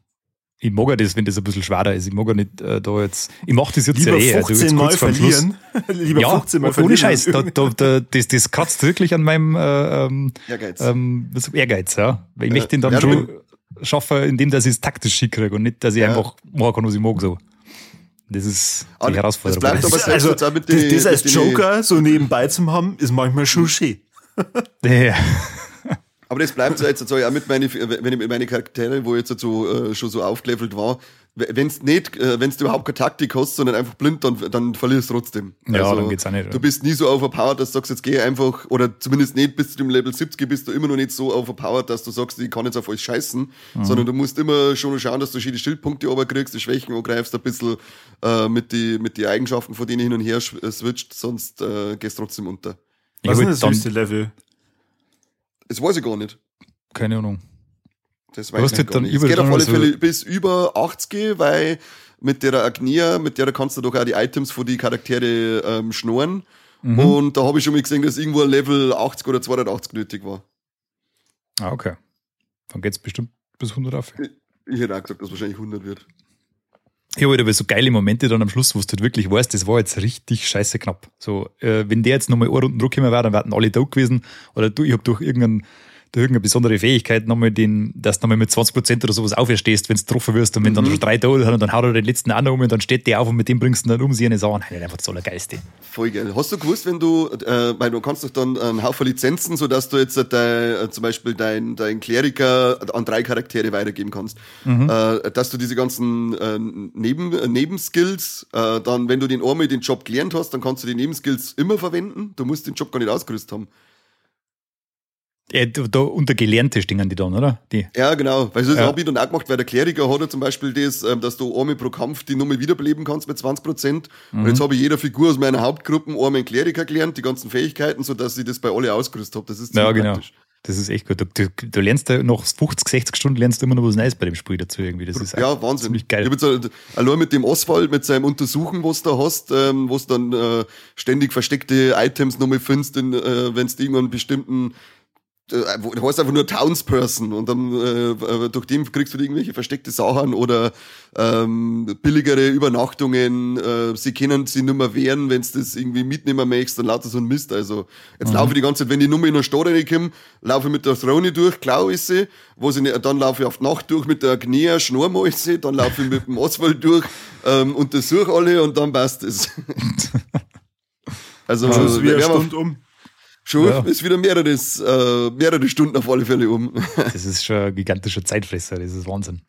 ich mag ja das, wenn das ein bisschen schwerer ist. Ich mag ja nicht äh, da jetzt. Ich mache das jetzt Lieber ja eh. 15 also Mal verlieren. (laughs) Lieber ja, 15 Mal ohne verlieren. Ohne Scheiß. Da, da, da, das, das kratzt wirklich an meinem äh, ähm, Ehrgeiz. Ähm, Ehrgeiz, ja. Weil ich äh, möchte ihn dann ja, schon schaffen, indem dass ich es taktisch schick kriege und nicht, dass ich ja. einfach machen kann, was ich mag. So. Das ist die aber Herausforderung. Das bleibt aber also, das, die, das als Joker so nebenbei zu haben, ist manchmal schon schön. (laughs) ja. Aber das bleibt so jetzt so, auch mit meine, wenn ich mit meine Charaktere, wo jetzt so äh, schon so aufgelevelt war, wenn es nicht, äh, wenn du überhaupt keine Taktik hast, sondern einfach blind, dann, dann verlierst du trotzdem. Ja, also, dann geht's auch nicht. Du bist nie so overpowered, dass du sagst, jetzt geh einfach, oder zumindest nicht bis zu dem Level 70 bist du immer noch nicht so overpowered, dass du sagst, ich kann jetzt auf alles scheißen, mhm. sondern du musst immer schon schauen, dass du die Schildpunkte kriegst, die Schwächen angreifst, ein bisschen äh, mit die mit die Eigenschaften von denen hin und her äh, switcht, sonst äh, gehst du trotzdem unter. Was ist das höchste Level? Das weiß ich gar nicht. Keine Ahnung. Das weiß ich gar nicht. Es geht auf alle Fälle bis über 80, weil mit der Agnia, mit der kannst du doch auch die Items von die Charaktere ähm, schnorren. Mhm. Und da habe ich schon mal gesehen, dass irgendwo ein Level 80 oder 280 nötig war. Ah, okay. Dann geht es bestimmt bis 100 auf. Ich, ich hätte auch gesagt, dass wahrscheinlich 100 wird. Ja, halt aber so geile Momente dann am Schluss, wo du halt wirklich weißt, das war jetzt richtig scheiße knapp. So, äh, wenn der jetzt nochmal eine Runde Druck wäre, dann wären alle da gewesen. Oder du, ich habe durch irgendeinen durch irgendeine besondere Fähigkeit nochmal den, dass du nochmal mit 20 Prozent oder sowas auferstehst, wenn du getroffen wirst und wenn mhm. dann schon drei Tode hat und dann haut er den letzten noch um und dann steht der auf und mit dem bringst du dann um sie eine Sachen. Nein, einfach das Allergeiste. Voll geil. Hast du gewusst, wenn du, äh, weil du kannst doch dann einen Haufen Lizenzen, sodass du jetzt äh, dein, zum Beispiel dein, dein Kleriker an drei Charaktere weitergeben kannst, mhm. äh, dass du diese ganzen äh, Neben, Nebenskills, äh, dann, wenn du den einmal den Job gelernt hast, dann kannst du die Nebenskills immer verwenden. Du musst den Job gar nicht ausgerüstet haben. Ja, da unter Gelernte stehen die dann, oder? Die. Ja, genau. Weil das ja. habe ich dann auch gemacht, weil der Kleriker hat ja zum Beispiel das, ähm, dass du einmal pro Kampf die Nummer wiederbeleben kannst mit 20 Prozent. Mhm. Und jetzt habe ich jeder Figur aus meiner Hauptgruppe einmal einen Kleriker gelernt, die ganzen Fähigkeiten, sodass ich das bei alle ausgerüstet habe. Das ist ja, genau. Praktisch. Das ist echt gut. Du, du, du lernst da noch 50, 60 Stunden lernst du immer noch was Neues bei dem Spiel dazu irgendwie. Das ist ja Wahnsinn. ziemlich geil. Ich jetzt, allein mit dem Oswald, mit seinem Untersuchen, was du da hast, ähm, was dann äh, ständig versteckte Items nochmal findest, äh, wenn du irgendeinen bestimmten äh, du heißt einfach nur Townsperson und dann äh, äh, durch den kriegst du irgendwelche versteckte Sachen oder ähm, billigere Übernachtungen. Äh, sie können sie nicht mehr wehren, wenn du das irgendwie mitnehmen möchtest, dann lauter so ein Mist. Also jetzt mhm. laufe ich die ganze Zeit, wenn die Nummer in der Stadt reinkomme, laufe ich mit der Throne durch, klau ist sie, wo sie nicht, dann laufe ich auf die Nacht durch mit der Gnea, schnur mal sie, dann laufe ich mit dem Oswald durch, ähm, untersuche alle und dann passt es. (laughs) also, also wie eine Stunde um. Schon ja. ist wieder mehreres, äh, mehrere Stunden auf alle Fälle um. (laughs) das ist schon ein gigantischer Zeitfresser, das ist Wahnsinn.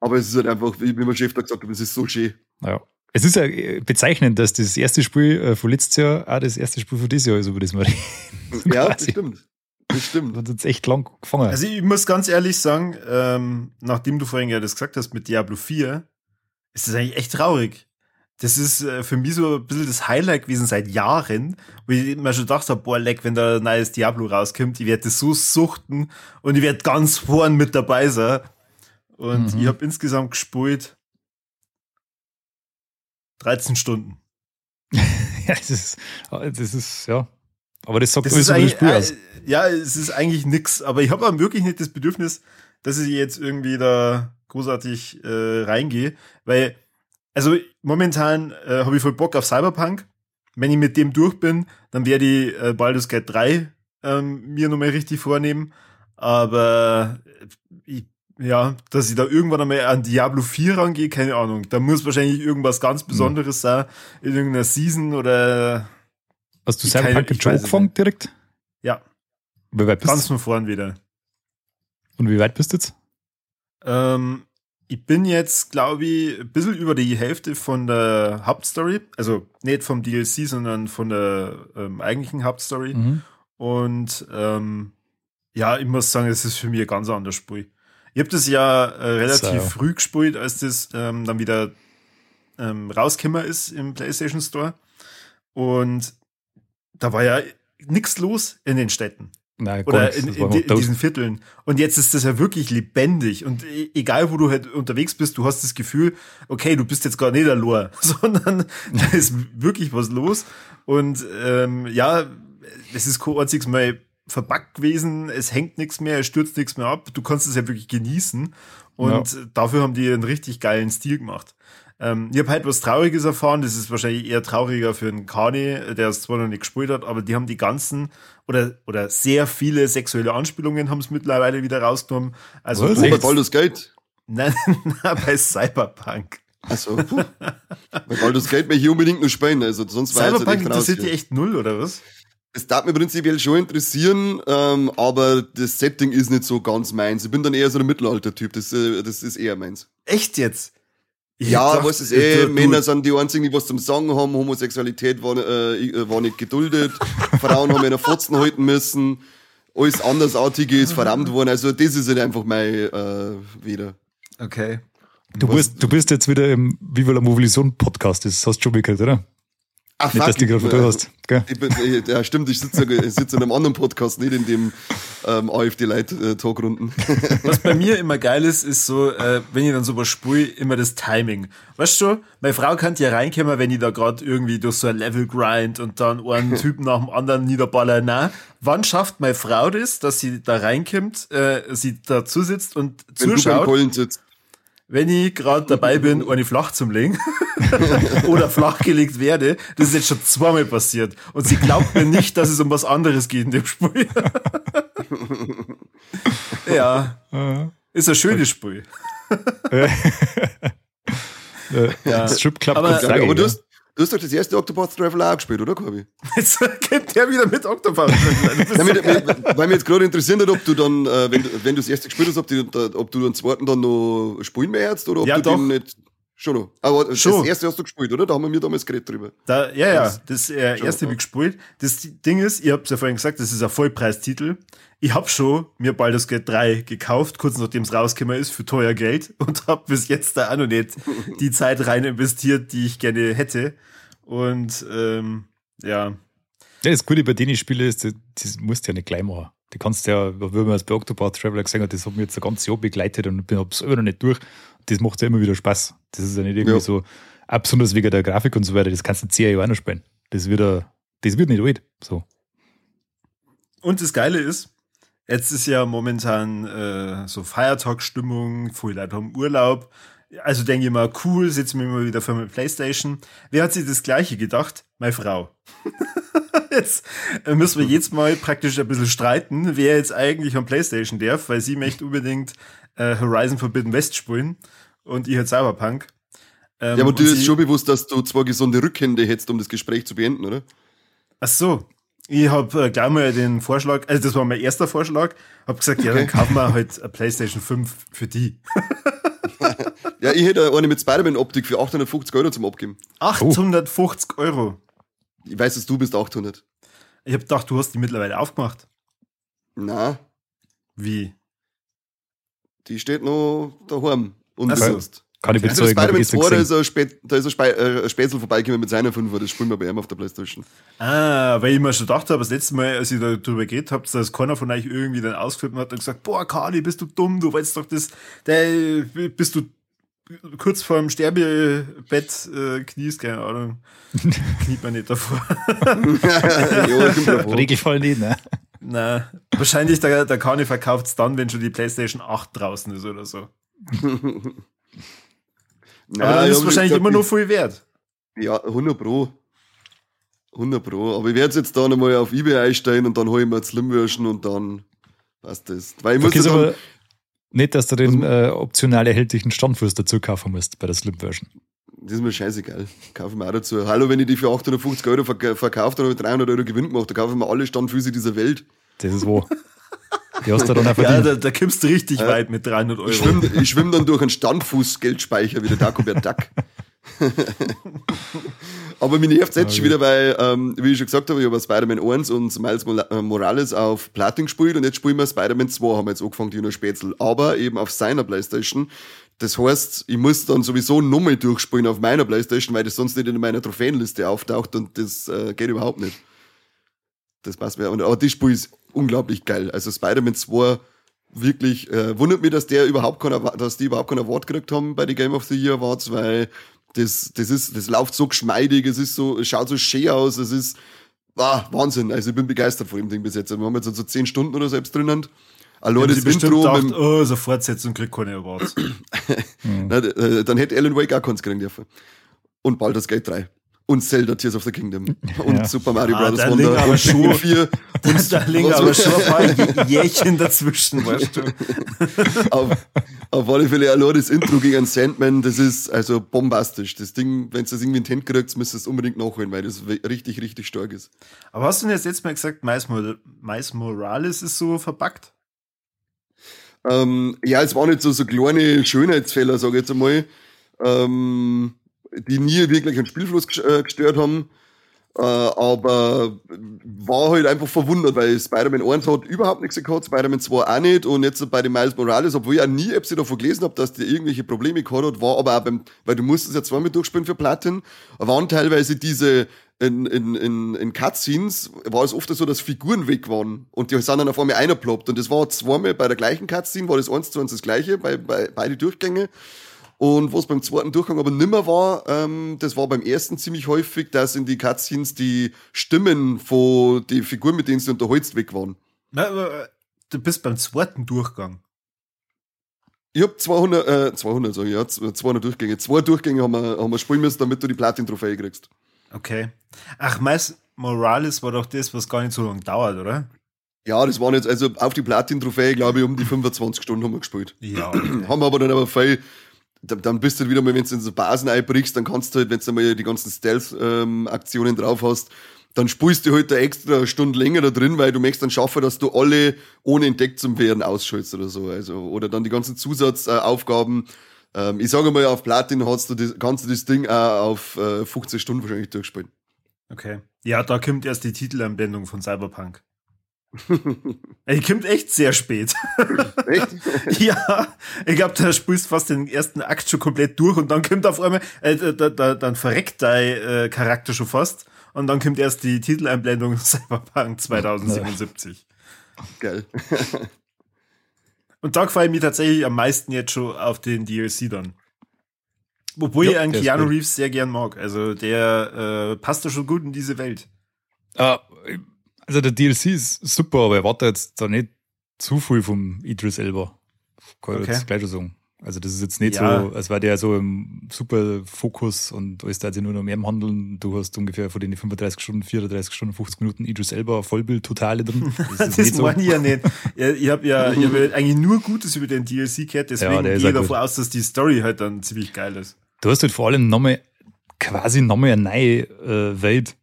Aber es ist halt einfach, wie mein Chef da gesagt hat, es ist so schön. Ja. Es ist ja bezeichnend, dass das erste Spiel äh, von letztes Jahr auch das erste Spiel von dieses Jahr ist, über das wir reden. (laughs) Ja, das stimmt. Das stimmt. Hat uns echt lang gefangen. Also ich muss ganz ehrlich sagen, ähm, nachdem du vorhin ja das gesagt hast mit Diablo 4, ist das eigentlich echt traurig das ist äh, für mich so ein bisschen das Highlight gewesen seit Jahren, wo ich mir schon gedacht habe, boah, leck, wenn da ein neues Diablo rauskommt, ich werde das so suchten und ich werde ganz vorn mit dabei sein. Und mhm. ich habe insgesamt gespielt 13 Stunden. (laughs) ja, das ist, das ist, ja. Aber das sagt das alles über das Spiel aus. Ja, es ist eigentlich nix, aber ich habe wirklich nicht das Bedürfnis, dass ich jetzt irgendwie da großartig äh, reingehe, weil also momentan äh, habe ich voll Bock auf Cyberpunk. Wenn ich mit dem durch bin, dann werde ich äh, Baldur's Gate 3 ähm, mir nochmal richtig vornehmen. Aber äh, ich, ja, dass ich da irgendwann einmal an Diablo 4 rangehe, keine Ahnung. Da muss wahrscheinlich irgendwas ganz Besonderes mhm. sein, in irgendeiner Season oder. Hast du Cyberpunk Joe gefangen direkt? Ja. Wie weit bist Ganz von vorn wieder. Und wie weit bist du jetzt? Ähm, ich bin jetzt, glaube ich, ein bisschen über die Hälfte von der Hauptstory. Also nicht vom DLC, sondern von der ähm, eigentlichen Hauptstory. Mhm. Und ähm, ja, ich muss sagen, es ist für mich ein ganz anderes Spiel. Ich habe das ja äh, relativ so. früh gespielt, als das ähm, dann wieder ähm, rausgekommen ist im PlayStation Store. Und da war ja nichts los in den Städten. Nein, Oder in, in, in diesen Vierteln. Und jetzt ist das ja wirklich lebendig. Und egal, wo du halt unterwegs bist, du hast das Gefühl, okay, du bist jetzt gar nicht allein, (laughs) sondern da ist wirklich was los. Und ähm, ja, es ist einziges Mal verbackt gewesen, es hängt nichts mehr, es stürzt nichts mehr ab. Du kannst es ja wirklich genießen. Und ja. dafür haben die einen richtig geilen Stil gemacht. Ähm, ich habe halt was Trauriges erfahren, das ist wahrscheinlich eher trauriger für einen Kani, der es zwar noch nicht gespielt hat, aber die haben die ganzen oder, oder sehr viele sexuelle Anspielungen haben es mittlerweile wieder rausgenommen. Also was? bei Baldur's Gate? Nein, (laughs) nein, bei Cyberpunk. Achso. bei Baldur's Gate möchte ich unbedingt nur spielen, also sonst war Cyberpunk interessiert die echt null, oder was? Es darf mich prinzipiell schon interessieren, ähm, aber das Setting ist nicht so ganz meins. Ich bin dann eher so ein Mittelalter-Typ, das, äh, das ist eher meins. Echt jetzt? Ja, dachte, was ist eh, Männer sind die einzigen, die was zum Sagen haben, Homosexualität war, äh, äh war nicht geduldet, (laughs) Frauen haben in der Fotzen halten müssen, alles Andersartige ist verrammt worden, also das ist halt einfach mein äh, wieder. Okay. Du bist, du bist jetzt wieder im Viva la Movision Podcast, das hast du schon mitgekriegt, oder? Ach, nicht, fuck, dass du gerade äh, hast. Gell? Ich bin, ich, ja, stimmt, ich sitze, ich sitze in einem anderen Podcast, nicht in dem ähm, AfD-Light-Talkrunden. (laughs) Was bei mir immer geil ist, ist so, äh, wenn ich dann so was spule, immer das Timing. Weißt du, meine Frau kann ja reinkommen, wenn ich da gerade irgendwie durch so ein Level grind und dann einen (laughs) Typen nach dem anderen niederballer. Na, wann schafft meine Frau das, dass sie da reinkommt, äh, sie dazu sitzt und wenn zuschaut? Du beim sitzt wenn ich gerade dabei bin, (laughs) eine flach zum legen (laughs) oder flachgelegt werde, das ist jetzt schon zweimal passiert. Und sie glaubt mir nicht, dass es um was anderes geht in dem Spiel. (laughs) ja. Ist ein schönes Spiel. ja. Strip Club aber, aber du, hast, Du hast doch das erste Octopath Traveler auch gespielt, oder, Corby? (laughs) Jetzt kennt der wieder mit Octopath Traveler. (laughs) weil mich jetzt gerade interessiert hat, ob du dann, äh, wenn, wenn du das erste gespielt hast, ob, die, ob du den zweiten dann noch spielen mehr jetzt oder ob ja, du doch. den nicht. Schon noch. Aber Schon. das erste hast du gespielt, oder? Da haben wir mir damals geredet drüber. Da, ja, ja, das äh, erste habe ich gespielt. Das Ding ist, ich habe ja vorhin gesagt, das ist ein Vollpreistitel. Ich habe schon mir Baldur's Gate 3 gekauft, kurz nachdem es rausgekommen ist, für teuer Geld (laughs) und habe bis jetzt da auch noch nicht die (laughs) Zeit rein investiert, die ich gerne hätte. Und ähm, ja. Ja, das Gute bei denen Spielen ist, das musst du ja nicht gleich machen. Die kannst ja, wie man es bei Octopath Traveler gesehen hat, das hat mich jetzt ein ganzes Jahr begleitet und ich habe es immer noch nicht durch. Das macht ja immer wieder Spaß. Das ist ja nicht irgendwie ja. so, besonders wegen der Grafik und so weiter, das kannst du zehn Jahre noch spielen. Das wird, das wird nicht alt. So. Und das Geile ist, jetzt ist ja momentan äh, so Feiertagsstimmung, viele Leute haben Urlaub also denke ich mal, cool, sitzen wir mal wieder vor der Playstation. Wer hat sich das Gleiche gedacht? Meine Frau. (laughs) jetzt müssen wir jetzt mal praktisch ein bisschen streiten, wer jetzt eigentlich am Playstation darf, weil sie möchte unbedingt äh, Horizon Forbidden West spielen und ich halt Cyberpunk. Ähm, ja, aber du ist schon bewusst, dass du zwei gesunde Rückhände hättest, um das Gespräch zu beenden, oder? Ach so. Ich habe äh, gleich mal den Vorschlag, also das war mein erster Vorschlag, habe gesagt, ja, dann kaufen wir halt eine PlayStation 5 für die. (laughs) ja, ich hätte eine mit Spider-Man-Optik für 850 Euro zum Abgeben. 850 oh. Euro? Ich weiß, dass du bist 800. Ich habe gedacht, du hast die mittlerweile aufgemacht. Na. Wie? Die steht noch daheim. Und also, kann ich bezeugen. Also Spider-Man 2, da ist ein, Spä da ist ein, Spe äh, Spätzl vorbeigekommen mit seiner 5, das spielen wir bei ihm auf der Playstation. Ah, weil ich mir schon gedacht habe, das letzte Mal, als ich da drüber geredet habe, dass keiner von euch irgendwie dann ausgeflippt hat und gesagt, boah, Kali, bist du dumm, du weißt doch das, der, bist du kurz vor dem Sterbebett äh, kniest, keine Ahnung. (laughs) Kniet man nicht davor. (laughs) Regelfall nicht, ne? Na, wahrscheinlich der, der Kani verkauft es dann, wenn schon die PlayStation 8 draußen ist oder so. (laughs) Na, aber dann ist es wahrscheinlich immer noch viel wert. Ja, 100 Pro. 100 Pro. Aber ich werde jetzt da nochmal auf Ebay einsteigen und dann hole ich mir Slim-Version und dann passt das. Weil ich muss ja dann, nicht, dass du den äh, optional erhältlichen Standfuß dazu kaufen musst bei der Slim-Version. Das ist mir scheißegal. Kaufe ich mir auch dazu. Hallo, wenn ich die für 850 Euro verkauft habe, habe ich 300 Euro Gewinn gemacht. Da kaufe ich mir alle Standfüße dieser Welt Das ist wo. (laughs) Die hast du dann einfach Ja, da, da kommst du richtig ja. weit mit 300 Euro. Ich schwimme schwimm dann durch einen Standfuß-Geldspeicher wie der Dagobert Duck. (laughs) Aber mir nervt jetzt schon wieder, weil, ähm, wie ich schon gesagt habe, ich habe Spider-Man 1 und Miles äh, Morales auf Platin gespielt und jetzt spielen wir Spider-Man 2, haben wir jetzt angefangen, die nur Spätzl. Aber eben auf seiner Playstation. Das heißt, ich muss dann sowieso nochmal durchspielen auf meiner Playstation, weil das sonst nicht in meiner Trophäenliste auftaucht und das äh, geht überhaupt nicht. Das passt mir. Aber das Spiel ist unglaublich geil. Also Spider-Man 2 wirklich, äh, wundert mich, dass der überhaupt kein, dass die überhaupt keinen Award gekriegt haben bei den Game of the Year Awards, weil das, das ist, das läuft so geschmeidig, es ist so, es schaut so schön aus, es ist, ah, Wahnsinn. Also ich bin begeistert von dem Ding bis jetzt. Wir haben jetzt so zehn Stunden oder selbst drinnen. Allein das Intro. Gedacht, mit, oh, so Fortsetzung kriegt keine Awards. mhm. (coughs) Na, äh, dann hätte Alan Wake auch keins kriegen dürfen. Und bald das Gate 3 und Zelda Tears of the Kingdom und ja. Super Mario ah, Bros. Wonder aber und schon, 4. (laughs) Und da liegen aber schon ein paar Jährchen dazwischen, weißt du. (laughs) auf, auf alle Fälle, allein das Intro gegen Sandman, das ist also bombastisch. Das Ding, wenn du das irgendwie in den Händen kriegst, müsstest du es unbedingt nachholen, weil das richtig, richtig stark ist. Aber hast du denn jetzt letztes Mal gesagt, Miles Morales ist so verpackt? Ähm, ja, es waren nicht so, so kleine Schönheitsfehler, sage ich jetzt einmal. Ähm, die nie wirklich einen Spielfluss äh, gestört haben. Äh, aber war halt einfach verwundert, weil Spider-Man 1 hat überhaupt nichts gehabt, Spider-Man 2 auch nicht und jetzt bei den Miles Morales, obwohl ich auch nie etwas davon gelesen habe, dass der irgendwelche Probleme gehabt hat, war aber auch beim, weil du musstest ja zweimal durchspielen für Platin, waren teilweise diese in, in, in, in Cutscenes war es oft so, dass Figuren weg waren und die sind dann auf einmal einerploppt und das war zweimal bei der gleichen Cutscene, war das eins zu eins das gleiche, bei, bei beide Durchgänge und was beim zweiten Durchgang aber nimmer war, ähm, das war beim ersten ziemlich häufig, dass in die Cutscenes die Stimmen von den Figuren, mit denen sie unterholzt, weg waren. Du bist beim zweiten Durchgang. Ich hab 200, äh, 200, sag ich, ja, 200 Durchgänge. Zwei Durchgänge haben wir, haben wir spielen müssen, damit du die Platin-Trophäe kriegst. Okay. Ach, Miles Morales war doch das, was gar nicht so lange dauert, oder? Ja, das waren jetzt, also auf die Platin-Trophäe, glaube ich, um die 25 Stunden haben wir gespielt. Ja. (clears throat) Okay. haben wir aber dann aber viel dann bist du halt wieder mal, wenn du in so Basen einbrichst, dann kannst du halt, wenn du mal die ganzen Stealth-Aktionen drauf hast, dann spulst du halt eine extra Stunde länger da drin, weil du möchtest dann schaffen, dass du alle ohne entdeckt zu werden ausschaltest oder so. Also, oder dann die ganzen Zusatzaufgaben. Ähm, ich sage mal, auf Platin hast du das, kannst du das Ding auch auf äh, 15 Stunden wahrscheinlich durchspielen. Okay. Ja, da kommt erst die Titelanblendung von Cyberpunk. Die kommt echt sehr spät. Echt? (laughs) ja, ich glaube, da spielst fast den ersten Akt schon komplett durch und dann kommt auf einmal, äh, da, da, dann verreckt dein äh, Charakter schon fast und dann kommt erst die Titeleinblendung (laughs) Cyberpunk 2077. Geil. und da gefällt ich mir tatsächlich am meisten jetzt schon auf den DLC dann. Obwohl ja, ich einen Keanu Reeves sehr gern mag. Also der äh, passt da schon gut in diese Welt. Uh, also der DLC ist super, aber ich warte jetzt da nicht zu viel vom Idris Elba. Kann ich okay. jetzt gleich schon sagen. Also das ist jetzt nicht ja. so, als war der so im super Fokus und alles da sich nur noch mehr im Handeln. Du hast ungefähr von den 35 Stunden, 34 Stunden, 50 Minuten Idris Elba Vollbild totale drin. (laughs) Das, das so. meine ich ja nicht. ich habe ja, ich hab (laughs) eigentlich nur Gutes über den DLC gehört, deswegen ja, gehe ich davon aus, dass die Story halt dann ziemlich geil ist. Du hast halt vor allem nochmal, quasi nochmal eine neue äh, Welt,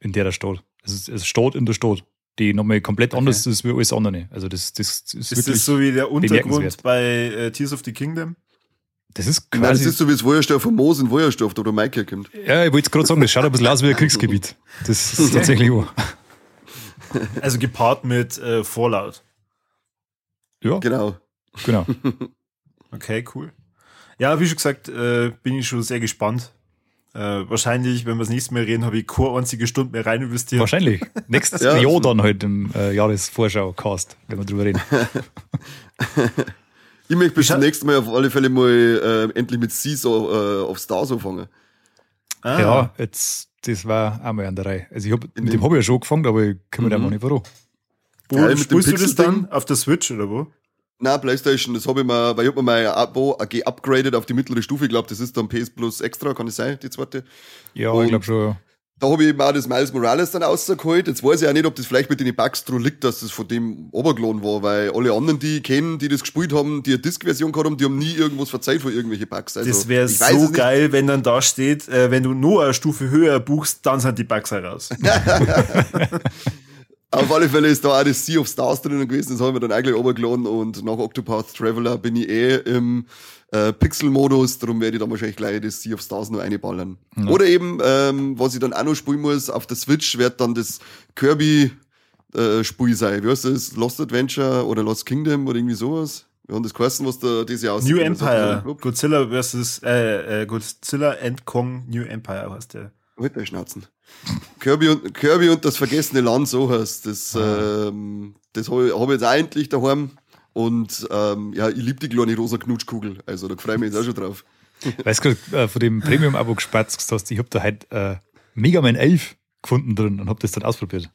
in der er steht. Es, ist, es steht in der Stadt, die nochmal komplett okay. anders ist wie alles andere. Also das, das ist, ist wirklich das so wie der Untergrund bei äh, Tears of the Kingdom? Das ist quasi. Nein, das ist so wie das Feuerstoff von Moos in Feuerstoff, oder Maike kommt. Ja, ich wollte gerade sagen, das schaut ein bisschen aus wie ein Kriegsgebiet. Das ist (laughs) tatsächlich wahr. Also gepaart mit äh, Fallout. Ja. Genau. Genau. (laughs) Okay, cool. Ja, wie schon gesagt, äh, bin ich schon sehr gespannt. Äh, wahrscheinlich, wenn wir das nächste Mal reden, habe ich keine einzige Stunde mehr rein investiert. Wahrscheinlich. (laughs) Nächstes ja, Jahr dann halt im äh, Jahresvorschau-Cast, wenn wir drüber reden. (laughs) ich möchte bis zum nächsten Mal auf alle Fälle mal äh, endlich mit Sie so äh, auf Stars anfangen. Ah. Ja, jetzt, das war auch mal an der Reihe. Also ich hab, mit dem habe ich ja schon angefangen, aber ich komme mhm. da mal nicht voran. Wo ja, spielst du das dann? Auf der Switch oder wo? Na, PlayStation, das habe ich mal, weil ich habe mir mein Abo geupgradet auf die mittlere Stufe. Ich glaube, das ist dann PS Plus Extra, kann es sein, die zweite? Ja, Und ich glaube schon. Da habe ich eben auch das Miles Morales dann rausgeholt. Jetzt weiß ich auch nicht, ob das vielleicht mit den Bugs drin liegt, dass das von dem obergelohnt war, weil alle anderen, die ich kenne, die das gespielt haben, die eine Disk-Version gehabt haben, die haben nie irgendwas verzeiht für irgendwelche Bugs. Also, das wäre so geil, wenn dann da steht, äh, wenn du nur eine Stufe höher buchst, dann sind die Bugs heraus. (laughs) (laughs) (laughs) Auf alle Fälle ist da auch das Sea of Stars drin gewesen, das haben wir dann eigentlich runtergeladen und nach Octopath Traveler bin ich eh im äh, Pixel-Modus, darum werde ich dann wahrscheinlich gleich das Sea of Stars noch einballern. Ja. Oder eben, ähm, was ich dann auch noch spielen muss, auf der Switch wird dann das Kirby äh, Spiel sein. Wie heißt das? Lost Adventure oder Lost Kingdom oder irgendwie sowas? Wir haben das geheißen, was da dieses Jahr aussieht. New Empire. Godzilla versus äh, äh, Godzilla and Kong New Empire heißt der. Halt der Schnauzen. Kirby und, Kirby und das vergessene Land, so heißt das. Ah. Ähm, das habe ich, jetzt eigentlich daheim. Und ähm, ja, ich liebe die kleine rosa Knutschkugel. Also da freue ich mich jetzt auch schon drauf. (laughs) Weißt du, äh, von dem Premium-Abo gespatzt hast, ich habe da halt äh, Mega Man 11 gefunden drin und habe das dann ausprobiert.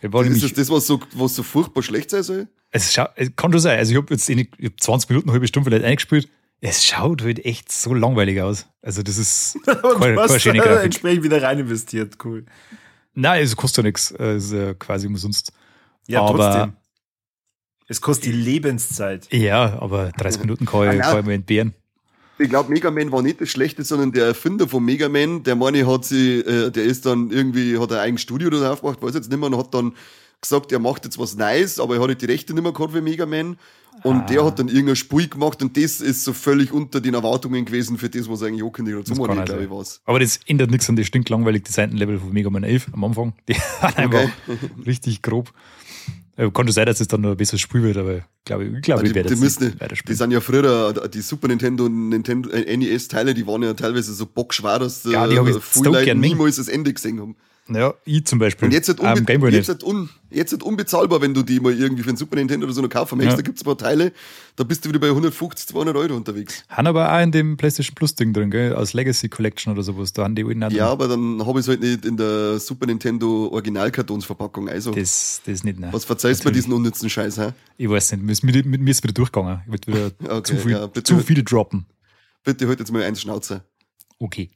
Das ist das, das was, so, was so furchtbar schlecht sein soll? Es, es kann schon sein. Also ich habe jetzt ich hab 20 Minuten, eine halbe Stunde vielleicht eingespielt. Es schaut halt echt so langweilig aus. Also das ist (laughs) keine, keine schöne Grafik. entsprechend wieder rein investiert, cool. Nein, es kostet ja nichts. Es ist ja quasi umsonst. Ja, aber trotzdem. Es kostet die Lebenszeit. Ja, aber 30 Minuten kann ich, kann ich mal entbehren. Ich glaube, Mega Man war nicht das Schlechte, sondern der Erfinder von Mega Man, der meine hat sie, äh, der ist dann irgendwie, hat ein eigenes Studio da aufgemacht, weiß jetzt nicht mehr, und hat dann gesagt, er macht jetzt was Neues, aber er hat die Rechte nicht mehr gehabt für Mega Man. Und ah. der hat dann irgendein Spiel gemacht und das ist so völlig unter den Erwartungen gewesen für das, was eigentlich angekündigt hat. So das glaube ich, was. Aber das ändert nichts an das stinklangweilig designten Level von Mega Man 11 am Anfang. (laughs) Die waren einfach (laughs) richtig grob. Äh, konnte sein, dass es dann noch ein besseres Spiel wird, aber ich glaube, ich, glaube, ich werde die, müssen, die sind ja früher, äh, die Super Nintendo und Nintendo äh, NES-Teile, die waren ja teilweise so bockschwer, dass ja, die äh, viele niemals das Ende gesehen haben. Ja, ich zum Beispiel. Und jetzt halt, unbe um, jetzt, halt un jetzt halt unbezahlbar, wenn du die mal irgendwie für ein Super Nintendo oder so noch kaufen möchtest. Ja. Da gibt's ein paar Teile, da bist du wieder bei 150, 200 Euro unterwegs. Haben aber auch in dem PlayStation Plus Ding drin, gell? Aus Legacy Collection oder sowas. Da haben die alten Ja, aber dann habe ich es halt nicht in der Super Nintendo Originalkartonsverpackung. Also, das, das nicht, ne? Was verzeihst du diesen unnützen Scheiß, hä? Ich weiß nicht. Mit, mit mir ist wieder durchgegangen. Ich würde wieder (laughs) okay, zu, viel, ja, zu viel droppen. Bitte halt jetzt mal eins Schnauze. Okay.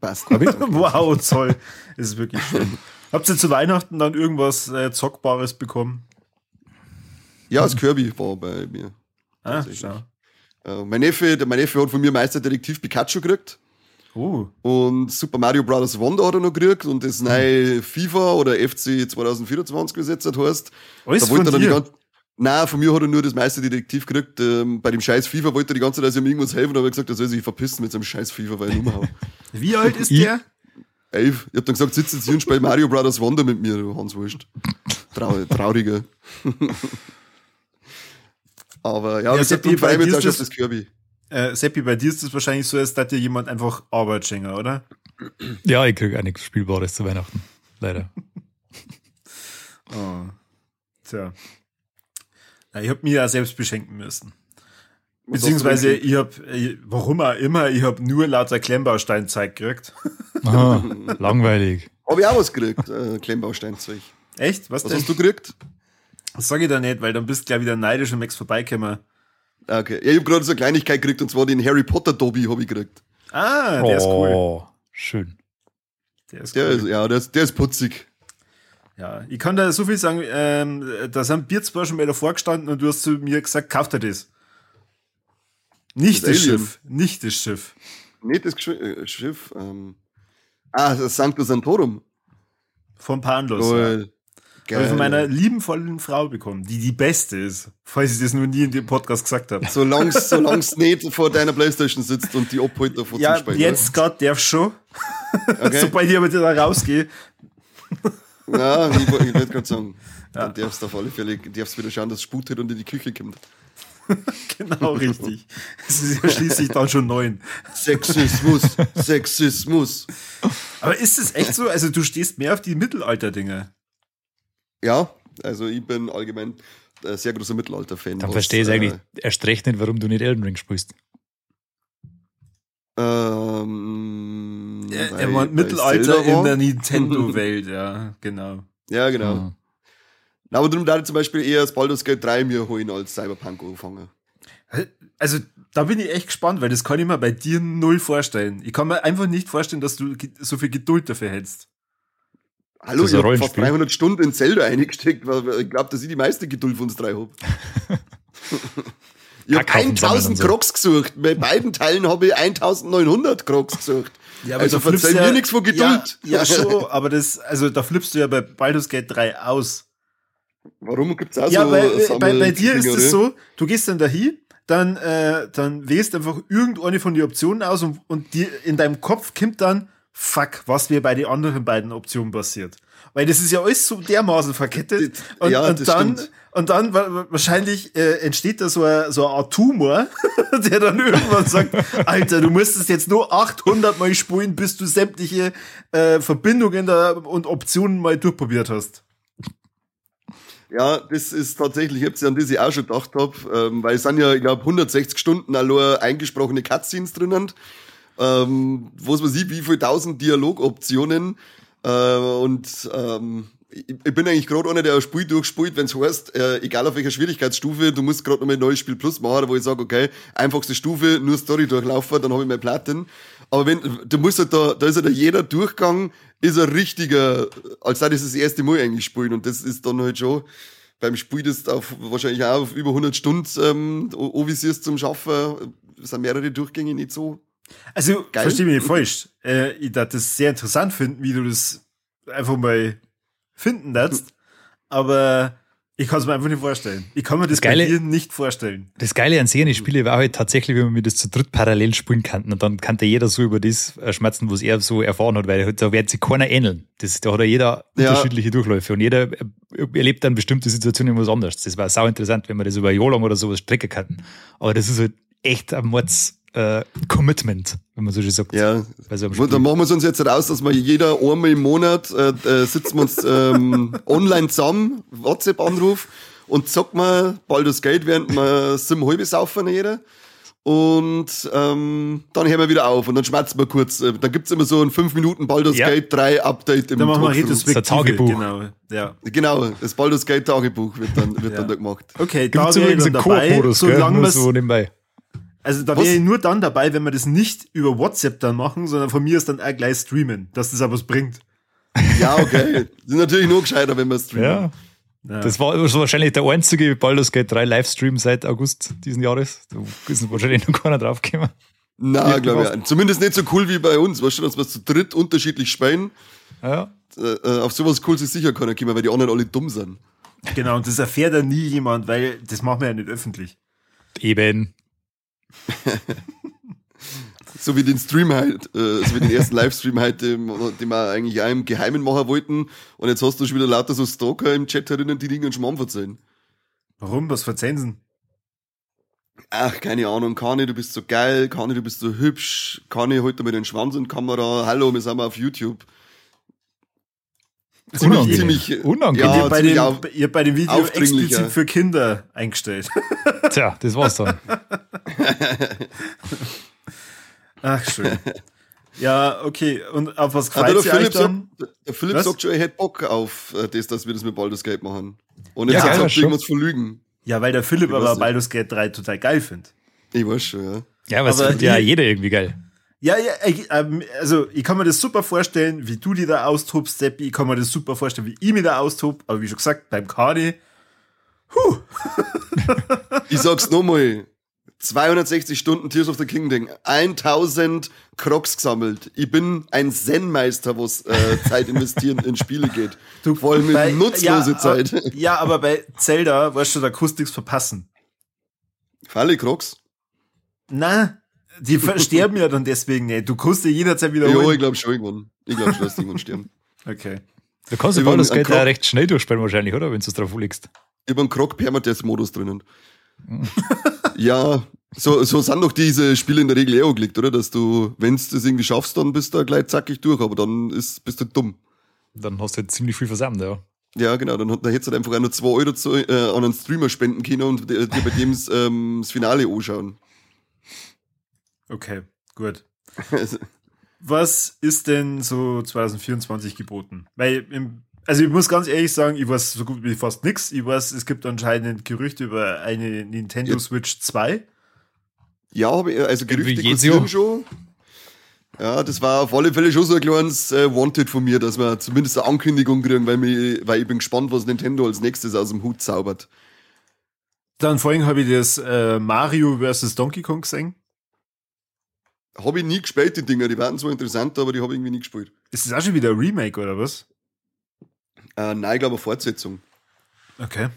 Passt. (laughs) wow, toll. Das ist wirklich schön. Habt ihr zu Weihnachten dann irgendwas äh, Zockbares bekommen? Ja, das Kirby war bei mir. Ah, schau. Äh, mein, Neffe, der, mein Neffe hat von mir Meisterdetektiv Pikachu gekriegt. Uh. Und Super Mario Bros. Wonder hat er noch gekriegt und das neue FIFA oder FC 2024 gesetzt hat, heißt. Alles da wollte er dann die ganze, Nein, von mir hat er nur das Meisterdetektiv gekriegt. Ähm, bei dem scheiß FIFA wollte er die ganze Zeit, dass ihm irgendwas helfen, aber er gesagt, er soll sich verpissen mit seinem scheiß FIFA, weil ich Nummer habe. (laughs) Wie alt ist der? Elf. Ich hab dann gesagt, sitz jetzt hier und spiel Mario Brothers Wonder mit mir, du Hans Wurscht. Trau trauriger. (laughs) aber ja, ja das Seppi, bei dir ist das, das Kirby. Äh, Seppi, bei dir ist das wahrscheinlich so, als dass dir jemand einfach Arbeit schenkt, oder? Ja, ich krieg auch nichts Spielbares zu Weihnachten. Leider. oh. (laughs) Tja. Ja, ich habe mir ja selbst beschenken müssen. Beziehungsweise ich habe, warum auch immer, ich habe nur lauter Klemmbausteinzeug gekriegt. (laughs) Aha, langweilig. Habe ich auch was gekriegt, äh, Klemmbausteinzeug. Echt? Was, was hast du gekriegt? Das sage ich da nicht, weil dann bist du gleich wieder neidisch und Max vorbeikommen. Okay. Ja, ich habe gerade so eine Kleinigkeit gekriegt und zwar den Harry Potter Dobby habe ich gekriegt. Ah, der oh, ist cool. Oh, schön. Der ist, der cool. ist ja, der ist, der ist putzig. Ja, ich kann da so viel sagen, ähm, da sind Bier zwar schon mal davor gestanden und du hast zu mir gesagt, kauft er das. Nicht das, das Schiff, nicht das Schiff. Nicht das äh, Schiff, ähm, ah, das Sanctus Santorum. Vom Panlos. Cool. Ja. Habe ich von meiner liebenvollen Frau bekommen, die die beste ist, falls ich das nur nie in dem Podcast gesagt habe. Solange (laughs) es nicht vor deiner Playstation sitzt und die abholt davor ja, zum Spielen. Jetzt gerade darf schon. Okay. (laughs) Sobald ich aber da rausgehe. Ja, ich, ich würde gerade sagen, ja. dann darfst du auf alle Fälle darfst wieder schauen, dass Sput und in die Küche kommt. (laughs) genau, richtig. Es ist ja schließlich dann schon neun. Sexismus, Sexismus. Aber ist es echt so? Also, du stehst mehr auf die Mittelalter-Dinge. Ja, also ich bin allgemein ein sehr großer Mittelalter-Fan. Dann verstehe ich äh, eigentlich erst recht nicht, warum du nicht Elden Ring spielst. Ähm, er, er meint Mittelalter in der (laughs) Nintendo-Welt, ja, genau. Ja, genau. Mhm. Aber darum da zum Beispiel eher das Baldur's Gate 3 mir holen als Cyberpunk anfangen. Also, da bin ich echt gespannt, weil das kann ich mir bei dir null vorstellen. Ich kann mir einfach nicht vorstellen, dass du so viel Geduld dafür hättest. Hallo, ich habe fast 300 Stunden in Zelda eingesteckt, weil ich glaube, dass ich die meiste Geduld von uns drei habe. (laughs) Ich habe 1000 so. Crocs gesucht. Bei beiden Teilen habe ich 1900 Crocs gesucht. Ja, aber also verzeih ja, mir nichts von Geduld. Ja, ja, (laughs) schon, aber das, also da flippst du ja bei Baldur's Gate 3 aus. Warum gibt's auch ja, so bei, bei, bei dir ist es so, du gehst dann dahin, dann, äh, dann wählst einfach irgendeine von den Optionen aus und, und dir in deinem Kopf kommt dann, fuck, was wäre bei den anderen beiden Optionen passiert. Weil das ist ja alles so dermaßen verkettet. Und, ja, und dann, stimmt. Und dann wahrscheinlich äh, entsteht da so ein, so eine Art Tumor, (laughs) der dann irgendwann sagt, Alter, du müsstest jetzt nur 800 Mal spulen, bis du sämtliche äh, Verbindungen da und Optionen mal durchprobiert hast. Ja, das ist tatsächlich, ich habe ja an das ich auch schon gedacht habe, ähm, weil es sind ja, ich glaube, 160 Stunden allein eingesprochene Cutscenes drinnen, ähm, was man sieht, wie viele tausend Dialogoptionen äh, und ähm, ich, ich bin eigentlich gerade einer, der ein Spiel durchspielt, wenn es heißt, äh, egal auf welcher Schwierigkeitsstufe, du musst gerade nochmal ein neues Spiel Plus machen, wo ich sage, okay, einfachste Stufe, nur Story durchlaufen, dann habe ich meine Platten. Aber wenn, du musst halt da, da ist halt jeder Durchgang, ist ein richtiger, als sei das das erste Mal eigentlich spielen. Und das ist dann halt schon beim Spiel, das auf, wahrscheinlich auch auf über 100 Stunden ähm, anvisierst zum Schaffen, sind mehrere Durchgänge nicht so. Also, geil. verstehe mich nicht falsch. Äh, ich darf das sehr interessant finden, wie du das einfach mal finden darfst. Aber ich kann es mir einfach nicht vorstellen. Ich kann mir das, das Geile, bei dir nicht vorstellen. Das Geile an Serien Spiele war halt tatsächlich, wenn wir das zu dritt parallel spielen könnten und dann kann jeder so über das äh, schmerzen, was er so erfahren hat, weil da wird sich keiner ähneln. Das, da hat ja jeder ja. unterschiedliche Durchläufe und jeder äh, erlebt dann bestimmte Situationen was anderes. Das war sau interessant, wenn wir das über ein Jahr lang oder sowas strecken könnten. Aber das ist halt echt ein Mords äh, Commitment, wenn man so schön sagt. Ja, so dann machen wir es uns jetzt raus, dass wir jeder einmal im Monat äh, äh, sitzen wir uns ähm, (laughs) online zusammen, WhatsApp-Anruf und zocken wir Baldur's Gate, während wir sieben halbe saufen jeder. Und ähm, dann hören wir wieder auf und dann schmerzen wir kurz. Äh, dann gibt's immer so ein 5 Minuten Baldur's ja. Gate 3 Update im Dann machen wir Retrospektive. Das Tagebuch. Genau, ja. genau, das Baldur's Gate Tagebuch wird dann, wird ja. dann da gemacht. Okay, da wäre ich dann dabei, solange so nebenbei. Also da wäre ich nur dann dabei, wenn wir das nicht über WhatsApp dann machen, sondern von mir ist dann auch gleich streamen, dass das aber was bringt. Ja, okay. Das ist natürlich nur gescheiter, wenn wir streamen. Ja. ja. Das war wahrscheinlich der einzige Baldur's Gate 3 Livestream seit August diesen Jahres. Da ist wahrscheinlich noch keiner draufgekommen. Na, glaube ich. Zumindest nicht so cool wie bei uns. Weißt du, dass wir zu dritt unterschiedlich spielen. Ja. Äh, äh, auf sowas cool ist sicher keiner kommen, weil die anderen alle dumm sind. Genau, und das erfährt ja nie jemand, weil das machen wir ja nicht öffentlich. Eben. (laughs) so wie den Stream halt, äh, so wie den ersten Livestream halt, den, den wir eigentlich auch im Geheimen machen wollten. Und jetzt hast du schon wieder lauter so Stalker im Chat herinnen, die Dinge Schmarrn verzeihen. Warum? Was verzeihen sie? Ach, keine Ahnung, Kani, du bist so geil, Kani, du bist so hübsch, Kani, heute mal den Schwanz in die Kamera, hallo, wir sind mal auf YouTube. Ziemlich, ziemlich unangenehm. Ja, ihr, bei dem, ihr bei dem Video explizit für Kinder eingestellt. (laughs) (laughs) Tja, das war's dann. (laughs) Ach, schön. Ja, okay. Und auf was freut sich euch dann? Sagt, der Philipp was? sagt schon, er hätte Bock auf äh, das, dass wir das mit Baldur's Gate machen. Und jetzt ja, sagt irgendwas verlügen. Ja, weil der Philipp aber Baldur's Gate 3 total geil findet. Ich weiß schon, ja. Ja, aber, aber das findet ja jeder irgendwie geil. Ja, ja, ähm, also ich kann mir das super vorstellen, wie du dir da austobst, Seppi. Ich kann mir das super vorstellen, wie ich mir da austob. Aber wie schon gesagt, beim Kadi, huh. (laughs) ich sag's nochmal. 260 Stunden Tears of the Kingdom, 1000 Crocs gesammelt. Ich bin ein Zen-Meister, was äh, Zeit investieren in Spiele geht. (laughs) Du, Vor allem bei, nutzlose ja, Zeit. Aber, ja, aber bei Zelda weißt du, da nichts verpassen. Falle Crocs? Na, die sterben ja dann deswegen nicht. Du kannst dir jederzeit wieder Ja, ich glaube schon irgendwann. Ich glaube schon, dass die irgendwann sterben. (laughs) Okay. Du kannst aber das Geld ja recht schnell durchspielen wahrscheinlich, oder? Wenn du es drauf legst. Über einen Krog Permadeath-Modus drinnen. (laughs) ja, so, so sind doch diese Spiele in der Regel eh angelegt, oder? Dass du, wenn du das irgendwie schaffst, dann bist du gleich zackig durch, aber dann ist, bist du dumm. Dann hast du halt ziemlich viel versammelt, ja. Ja, genau, dann, dann hättest du halt einfach nur 2 Euro zu, äh, an einen Streamer spenden können und dir bei dem ähm, das Finale anschauen. Okay, gut. Was ist denn so 2024 geboten? Weil, im, also ich muss ganz ehrlich sagen, ich weiß so gut wie fast nichts. Ich weiß, es gibt anscheinend Gerüchte über eine Nintendo ja. Switch 2. Ja, also Gerüchte kursieren schon. Ja, das war auf alle Fälle schon so ein kleines äh, Wanted von mir, dass wir zumindest eine Ankündigung kriegen, weil, mich, weil ich bin gespannt, was Nintendo als nächstes aus dem Hut zaubert. Dann vorhin habe ich das äh, Mario vs. Donkey Kong gesehen. Habe ich nie gespielt, die Dinger. Die waren zwar interessant, aber die habe ich irgendwie nie gespielt. Ist das auch schon wieder ein Remake oder was? Äh, nein, ich glaube eine Fortsetzung. Okay.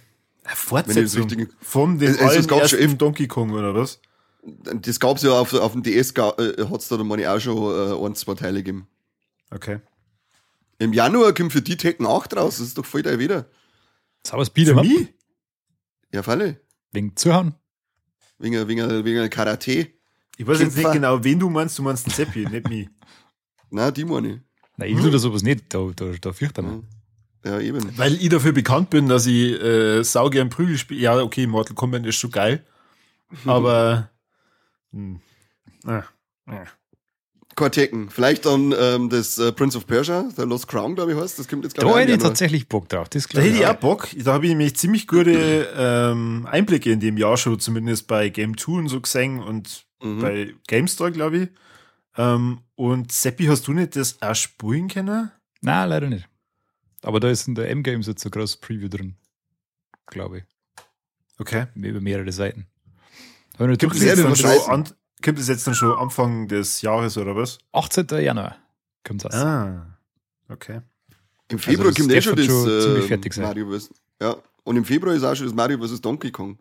Fortsetzung von dem also, ersten Donkey Kong oder was? Das gab's ja auf, auf dem DS, äh, hat es da meine auch schon äh, ein, zwei Teile gegeben. Okay. Im Januar kommt für die Tekken 8 raus, das ist doch voll der wieder. Sauers Bieder, mich? Ja, Falle. Wegen Zuhauen? Wegen, wegen, wegen Karate. Ich weiß jetzt nicht genau, wen du meinst, du meinst den Seppi, nicht mich. (laughs) Nein, die meine ich. Nein, ich hm? tue sowas nicht, da, da, da fürchte ich mich. Ja, eben. Weil ich dafür bekannt bin, dass ich äh, saugern Prügel spiele. Ja, okay, Mortal Kombat ist schon geil. (laughs) Aber. Hm, äh, äh. Kortecken. Vielleicht dann ähm, das äh, Prince of Persia, der Lost Crown, glaube ich, heißt. Das kommt jetzt gerade. Da hätte ich tatsächlich Bock drauf. Das da hätte ich auch Bock. Da habe ich nämlich ziemlich gute ähm, Einblicke in dem Jahr schon, zumindest bei Game 2 und so gesehen und mhm. bei GameStar, glaube ich. Ähm, und Seppi, hast du nicht das auch spielen können? Nein, leider nicht. Aber da ist in der M-Games jetzt ein großes Preview drin. Glaube ich. Okay. Über mehrere Seiten. Gibt es jetzt dann schon an, Kommt es jetzt dann schon Anfang des Jahres oder was? 18. Januar kommt das. Ah, okay. Im Februar also kommt eh schon das schon äh, fertig sein. Mario vs. Ja, und im Februar ist auch schon das Mario vs. Donkey Kong.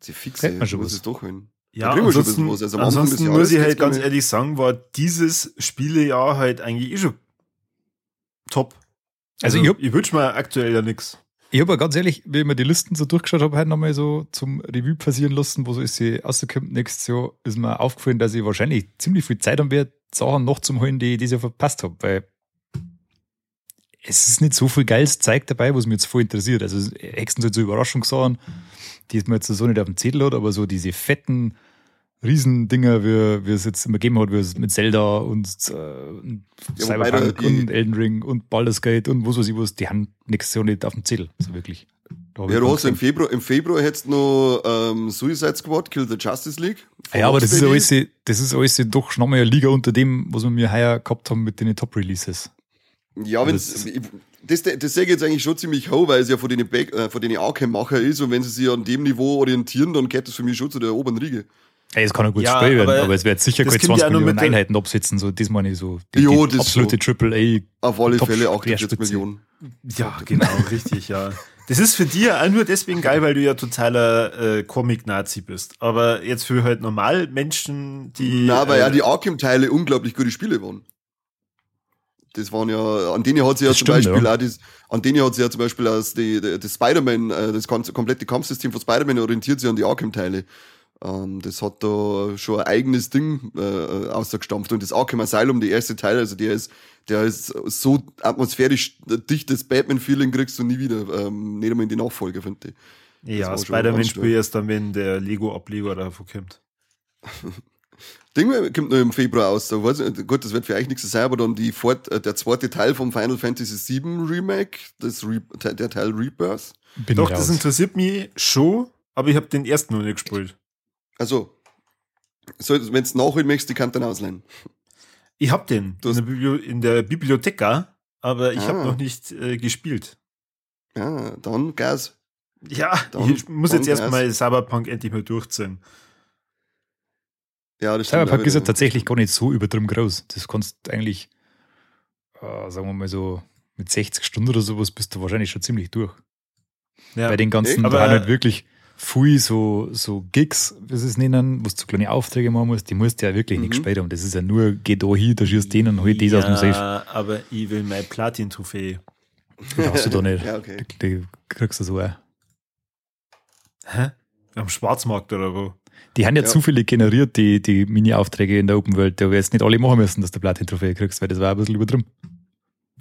Sie fixe, ich muss es doch hin. Ja, ansonsten, also ansonsten muss ich halt ganz ehrlich sagen, war dieses Spielejahr halt eigentlich eh schon top. Also, also ich, ich wünsche mir aktuell ja nichts. Ich habe ganz ehrlich, wie ich mir die Listen so durchgeschaut habe, halt nochmal so zum Revue passieren lassen, wo so ist sie rausgekommen nächstes Jahr, ist mir aufgefallen, dass ich wahrscheinlich ziemlich viel Zeit haben werde, Sachen noch zum holen, die ich dieses Jahr verpasst habe, weil es ist nicht so viel geiles Zeug dabei, was mich jetzt voll interessiert. Also Hexen sind so Überraschungssachen, die es mir jetzt so nicht auf dem Zettel hat, aber so diese fetten Riesendinger, wie, wie es jetzt immer gegeben hat, wie es mit Zelda und äh, ja, Cyberpunk und Elden Ring und Baldur's Gate und was weiß ich was, die haben nächstes Jahr nicht auf dem Zettel, so wirklich. Ja, du hast im Februar, im Februar hättest du noch ähm, Suicide Squad, Kill the Justice League. Ja, aber das ist, alles, das ist alles doch schon nochmal eine Liga unter dem, was wir mir heuer gehabt haben mit den Top-Releases. Ja, wenn das, das, das sehe ich jetzt eigentlich schon ziemlich hoch, weil es ja von den, äh, von den Arkham-Macher ist und wenn sie sich an dem Niveau orientieren, dann geht das für mich schon zu der oberen Riege. Ey, es kann ein gutes ja, Spiel werden, aber, aber es wird sicher keine 20 ja Millionen Einheiten absitzen, so diesmal nicht so. Die, jo, die absolute so. Triple A. Auf alle Fälle auch 48 Millionen. Ja, genau, richtig, ja. Das ist für dich ja nur deswegen geil, weil du ja totaler äh, Comic-Nazi bist. Aber jetzt für halt normal Menschen, die. Na, weil äh, ja die Arkham-Teile unglaublich gute Spiele waren. Das waren ja, an denen hat sie ja zum stimmt, Beispiel ja. auch das, an denen hat sie ja zum Beispiel das, die, das Spider-Man, äh, das ganze komplette Kampfsystem von Spider-Man orientiert sich an die Arkham-Teile. Ähm, das hat da schon ein eigenes Ding äh, ausgestampft. Und das Arkham Asylum, der erste Teil, also der ist, der ist so atmosphärisch dichtes Batman-Feeling kriegst du nie wieder. Ähm, nicht einmal in die Nachfolge, finde ich. Ja, Spider-Man spielt erst dann, wenn der Lego-Ableger davon kommt. (laughs) Ding kommt nur im Februar aus. So, weiß nicht, gut, das wird für euch nichts sein, aber dann die Fort, äh, der zweite Teil vom Final Fantasy VII Remake, das Re der Teil Rebirth. Bin Doch, das interessiert mich schon, aber ich habe den ersten noch nicht gespielt. Also, so, wenn du nachholen möchtest, die kannst du dann ausleihen. Ich hab den in der, Bibli in der Bibliotheka, aber ich ah. habe noch nicht äh, gespielt. Ja, dann Gas. Ja, dann, ich muss jetzt erstmal Cyberpunk endlich mal durchziehen. Ja, das stimmt. Cyberpunk ist ja tatsächlich gar nicht so übertrieben groß. Das kannst du eigentlich, äh, sagen wir mal so, mit 60 Stunden oder sowas bist du wahrscheinlich schon ziemlich durch. Ja. Bei den ganzen, aber halt wirklich viel so, so Gigs, wie sie es nennen, wo du so kleine Aufträge machen musst, die musst du ja wirklich mhm. nicht gespielt haben. Das ist ja nur, geh da hin, da schießt den und hol das aus dem Safe. Ja, aber ich will meine Platin-Trophäe. Die hast du da nicht. (laughs) ja, okay. die, die, kriegst du so auch. Hä? Am Schwarzmarkt oder wo? Die haben ja, ja. zu viele generiert, die, die Mini-Aufträge in der Open World. Da wirst nicht alle machen müssen, dass du Platin-Trophäe kriegst, weil das war ein bisschen übertrieben.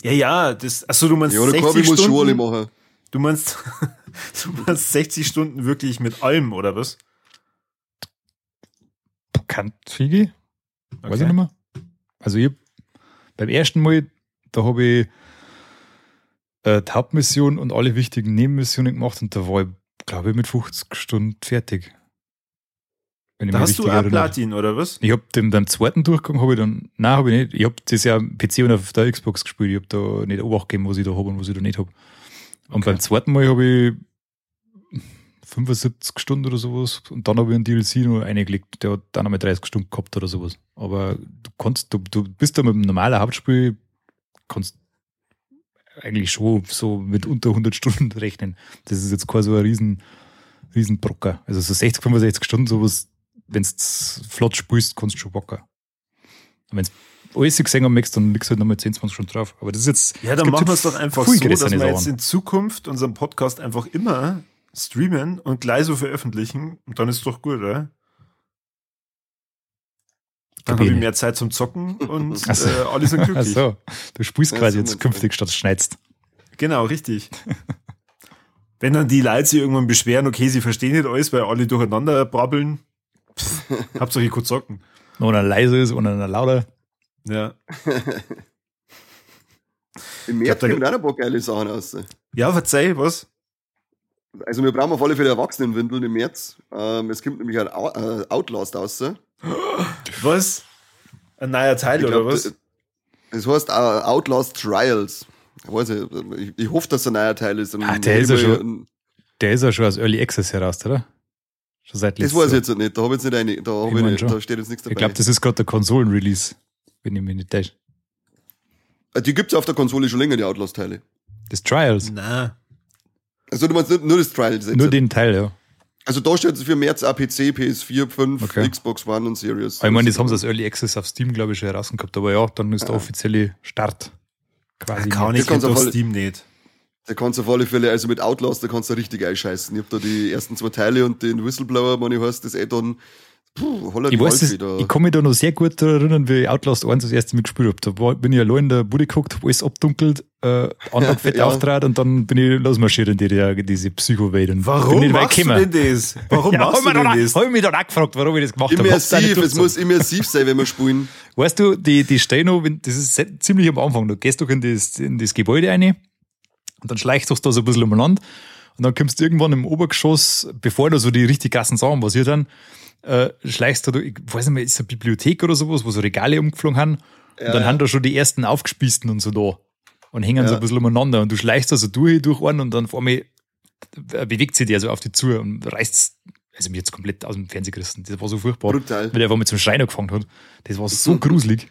Ja, ja, das, achso, du meinst ja, 60 Stunden? Schon alle machen. Du meinst, (laughs) du meinst 60 Stunden wirklich mit allem, oder was? Kann Figi? Okay. Weiß ich nicht mehr. Also ich beim ersten Mal, da habe ich äh, die Hauptmission und alle wichtigen Nebenmissionen gemacht und da war ich, glaube ich, mit 50 Stunden fertig. Da hast du auch Platin, oder was? Ich habe den beim zweiten Durchgang, habe ich dann, nein, habe ich nicht. Ich habe das ja am PC und auf der Xbox gespielt. Ich habe da nicht Obacht gegeben, was ich da habe und was ich da nicht habe. Und beim zweiten Mal habe ich 75 Stunden oder sowas und dann habe ich einen DLC nur eingelegt, der hat dann einmal 30 Stunden gehabt oder sowas. Aber du kannst, du, du bist da mit einem normalen Hauptspiel, kannst eigentlich schon so mit unter 100 Stunden (laughs) rechnen. Das ist jetzt quasi so ein riesen, riesen Brocker. Also so 60, 65 Stunden, sowas, wenn du flott spielst, kannst du schon bocken. Und wenn du alles gesehen haben möchtest, dann liegst du halt nochmal 10, 20 Stunden drauf. Aber das ist jetzt. Ja, dann machen wir es doch einfach so, dass wir jetzt in Zukunft unseren Podcast einfach immer streamen und gleich so veröffentlichen. Und dann ist es doch gut, oder? Dann habe ich mehr Zeit zum Zocken und (laughs) so. äh, alle sind glücklich. Ach so. Du spielst quasi jetzt künftig statt schneidest. Genau, richtig. (laughs) Wenn dann die Leute sich irgendwann beschweren, okay, sie verstehen nicht alles, weil alle durcheinander brabbeln, pff, (laughs) Hauptsache kurz zocken. Und einer leise ist und einer lauter. Ja. Im März kommen auch ein paar geile Sachen aus. Ja, verzeih, was? Also wir brauchen auf alle Fälle Erwachsenenwindeln im März. Ähm, es kommt nämlich ein äh, Outlast raus. (gasps) Was? Ein neuer Teil glaub, oder was? Das heißt uh, Outlast Trials. Ich, weiß nicht, ich, ich hoffe, dass es ein neuer Teil ist. Ah, der, ist ja schon, der ist ja schon aus Early Access heraus, oder? Schon seit das weiß ich jetzt nicht. Da, habe ich jetzt nicht eine, da, ich ich nicht, da steht jetzt nichts dabei. Ich glaube, das ist gerade der Konsolen-Release, wenn ich mich nicht täusche. Äh, die gibt es auf der Konsole schon länger, die Outlast-Teile. Das Trials? Nein. Also du meinst nur das Trials? Nur den Teil, ja. Also da steht es für März APC, PS4, 5, okay. Xbox One und Series. Ich meine, das haben sie als Early Access auf Steam, glaube ich, schon herausgehabt. Aber ja, dann ist der offizielle Start quasi. Ja, kann ich auf Steam nicht. Da kannst du auf alle Fälle, also mit Outlast, da kannst du richtig einscheißen. Ich habe da die ersten zwei Teile und den Whistleblower, man ich heißt das Add-on Puh, ich weiß, das, ich kann mich da noch sehr gut erinnern, wie ich Outlast 1 das erste Mal gespielt habe. Da war, bin ich allein in der Bude geguckt, hab alles abdunkelt, äh, Anlage (laughs) fett ja. auftrat und dann bin ich losmarschiert in die, die, diese Psycho-Welt. Warum bin machst du denn das? Warum (laughs) ja, machst du denn das? Hab ich mich dann auch gefragt, warum ich das gemacht habe. Immersiv, es muss immersiv sein, wenn wir spielen. Weißt du, die, die Steino, das ist ziemlich am Anfang, du gehst doch in das, in das Gebäude rein und dann schleichst du da so ein bisschen umeinander und dann kommst du irgendwann im Obergeschoss, bevor da so die richtig krassen Sachen passiert dann, äh, schleichst du, ich weiß nicht mehr, ist eine Bibliothek oder sowas, wo so Regale umgeflogen haben. Ja, und dann ja. haben da schon die ersten aufgespießten und so da. Und hängen ja. so ein bisschen umeinander. Und du schleichst da so durch, durch einen und dann vor mir bewegt sich der so auf die zu und reißt also mich jetzt komplett aus dem Fernsehen gerissen. Das war so furchtbar. Brutal. Weil der einfach mit zum Schreiner gefangen hat. Das war so gruselig.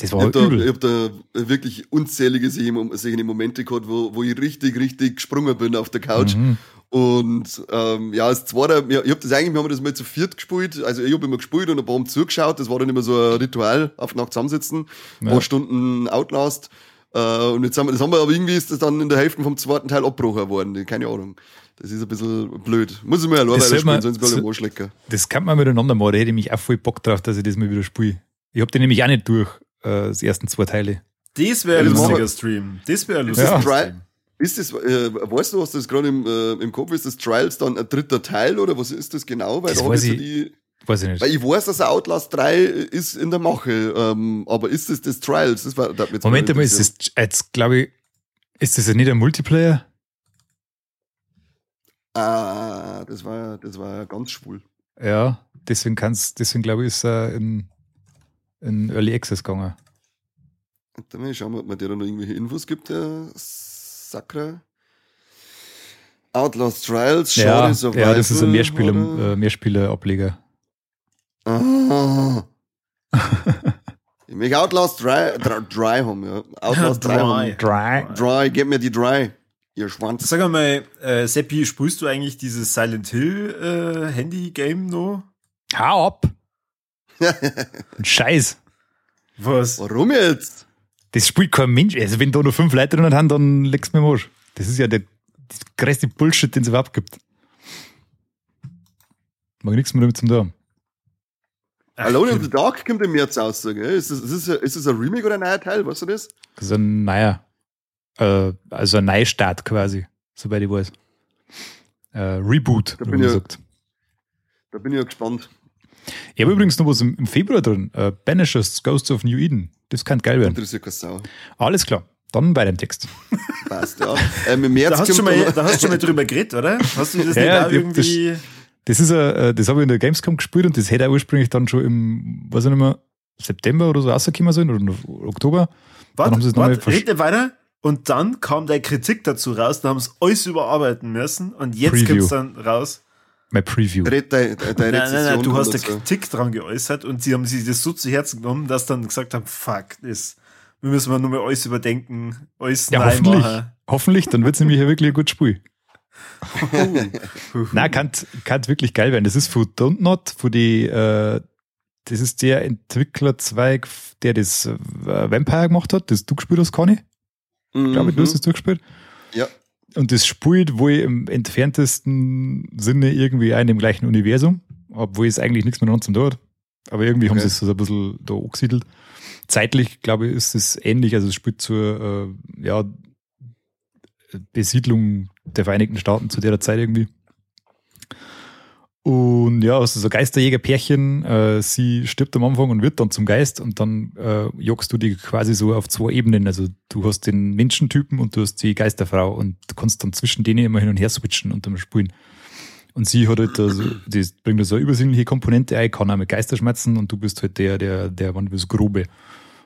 Das war ich habe da, ich hab da wirklich unzählige solche Momente gehabt, wo, wo ich richtig, richtig gesprungen bin auf der Couch mhm. Und ähm, ja, das zweite, ich habe das eigentlich, wir haben das mal zu viert gespielt. Also ich habe immer gespielt und ein paar haben zugeschaut. Das war dann immer so ein Ritual, auf Nacht zusammensitzen, ein ja. paar Stunden Outlast. Äh, und jetzt haben wir, das haben wir aber irgendwie ist das dann in der Hälfte vom zweiten Teil abgebrochen worden. Keine Ahnung. Das ist ein bisschen blöd. Muss ich mal alleine spielen, man, sonst will ich schlecken. Das kann man miteinander machen. Da hätte ich mich auch voll Bock drauf, dass ich das mal wieder spiele. Ich habe den nämlich auch nicht durch, äh, die ersten zwei Teile. Das wäre ein lustiger Stream. Das wäre ein lustiger ja. Stream. Ist das, äh, weißt du, was das gerade im, äh, im Kopf ist, das Trials dann ein dritter Teil oder was ist das genau? Weil das da weiß ich, die, weiß ich nicht. Weil ich weiß, dass Outlast 3 ist in der Mache, ähm, aber ist das das Trials? Das war, das Moment mal, ist das jetzt, glaube ich, ist das ja nicht ein Multiplayer? Ah, das war, das war ja ganz schwul. Ja, deswegen kann's, deswegen glaube ich, ist er in, in Early Access gegangen. Dann schauen wir, ob man dir da noch irgendwelche Infos gibt, der Sakra. Outlaws Trials, ja, Ja, das ist ein Mehrspieler, äh, Mehrspieler-Ableger. Ah. (laughs) ich möchte Outlaws Dry, dry, dry haben, ja. Outlaws Dry. Dry. Dry. Dry, gib mir die Dry. Ihr Schwanz. Sag mal, äh, Seppi, spielst du eigentlich dieses Silent Hill äh, Handy-Game noch? Hau ab! Scheiß. Was? Warum jetzt? Das spielt kein Mensch. Also, wenn da nur fünf Leute drin haben, dann legst du mir Marsch. Das ist ja der, der größte Bullshit, den es überhaupt gibt. Mag nichts mehr damit zu tun. Alone in the Dark kommt im März aus. Gell? Ist, das, ist, das, ist das ein Remake oder ein neuer Teil? Weißt du das? Das ist ein neuer. Äh, also ein Neustart quasi, soweit ich weiß. Äh, Reboot, da bin, ich, da bin ich ja gespannt. Ich habe übrigens noch was im, im Februar drin. Uh, Banishers, Ghosts of New Eden. Das kann geil werden. Interessiert keine Sau. Alles klar. Dann bei dem Text. Passt, ja. Ähm, Im März da, hast schon mal, da hast du schon mal drüber geredet, oder? Hast du das ja, nicht irgendwie... Das, das, ist a, das habe ich in der Gamescom gespielt und das hätte auch ursprünglich dann schon im, weiß ich nicht mehr, September oder so rausgekommen sein oder Oktober. Warte, warte, red weiter. Und dann kam der Kritik dazu raus, da haben sie alles überarbeiten müssen und jetzt kommt es dann raus. Mein Preview. Deine, deine nein, nein, nein, du hast eine Kritik dran geäußert und sie haben sich das so zu Herzen genommen, dass dann gesagt haben, fuck, das wir müssen mal nur mal alles überdenken, alles ja, hoffentlich, hoffentlich, dann wird es nämlich ja wirklich ein gutes Spiel. (laughs) Na, kann, kann wirklich geil werden. Das ist von Don't Not, von die, äh, das ist der Entwicklerzweig, der das äh, Vampire gemacht hat, das du gespielt hast, Conny. Mhm. Ich glaube, du hast es durchgespielt. Ja. Und das spielt wohl im entferntesten Sinne irgendwie ein im gleichen Universum, obwohl es eigentlich nichts miteinander zu tun hat. Aber irgendwie okay. haben sie es so ein bisschen da angesiedelt. Zeitlich, glaube ich, ist es ähnlich. Also es spielt zur äh, ja, Besiedlung der Vereinigten Staaten zu der Zeit irgendwie. Und ja, also so Geisterjäger-Pärchen, äh, sie stirbt am Anfang und wird dann zum Geist und dann äh, jagst du die quasi so auf zwei Ebenen. Also du hast den Menschentypen und du hast die Geisterfrau und du kannst dann zwischen denen immer hin und her switchen unterm Spielen. Und sie hat halt, also, die bringt da so eine übersinnliche Komponente ein, kann auch mit Geisterschmerzen und du bist halt der, der, der, der das Grobe.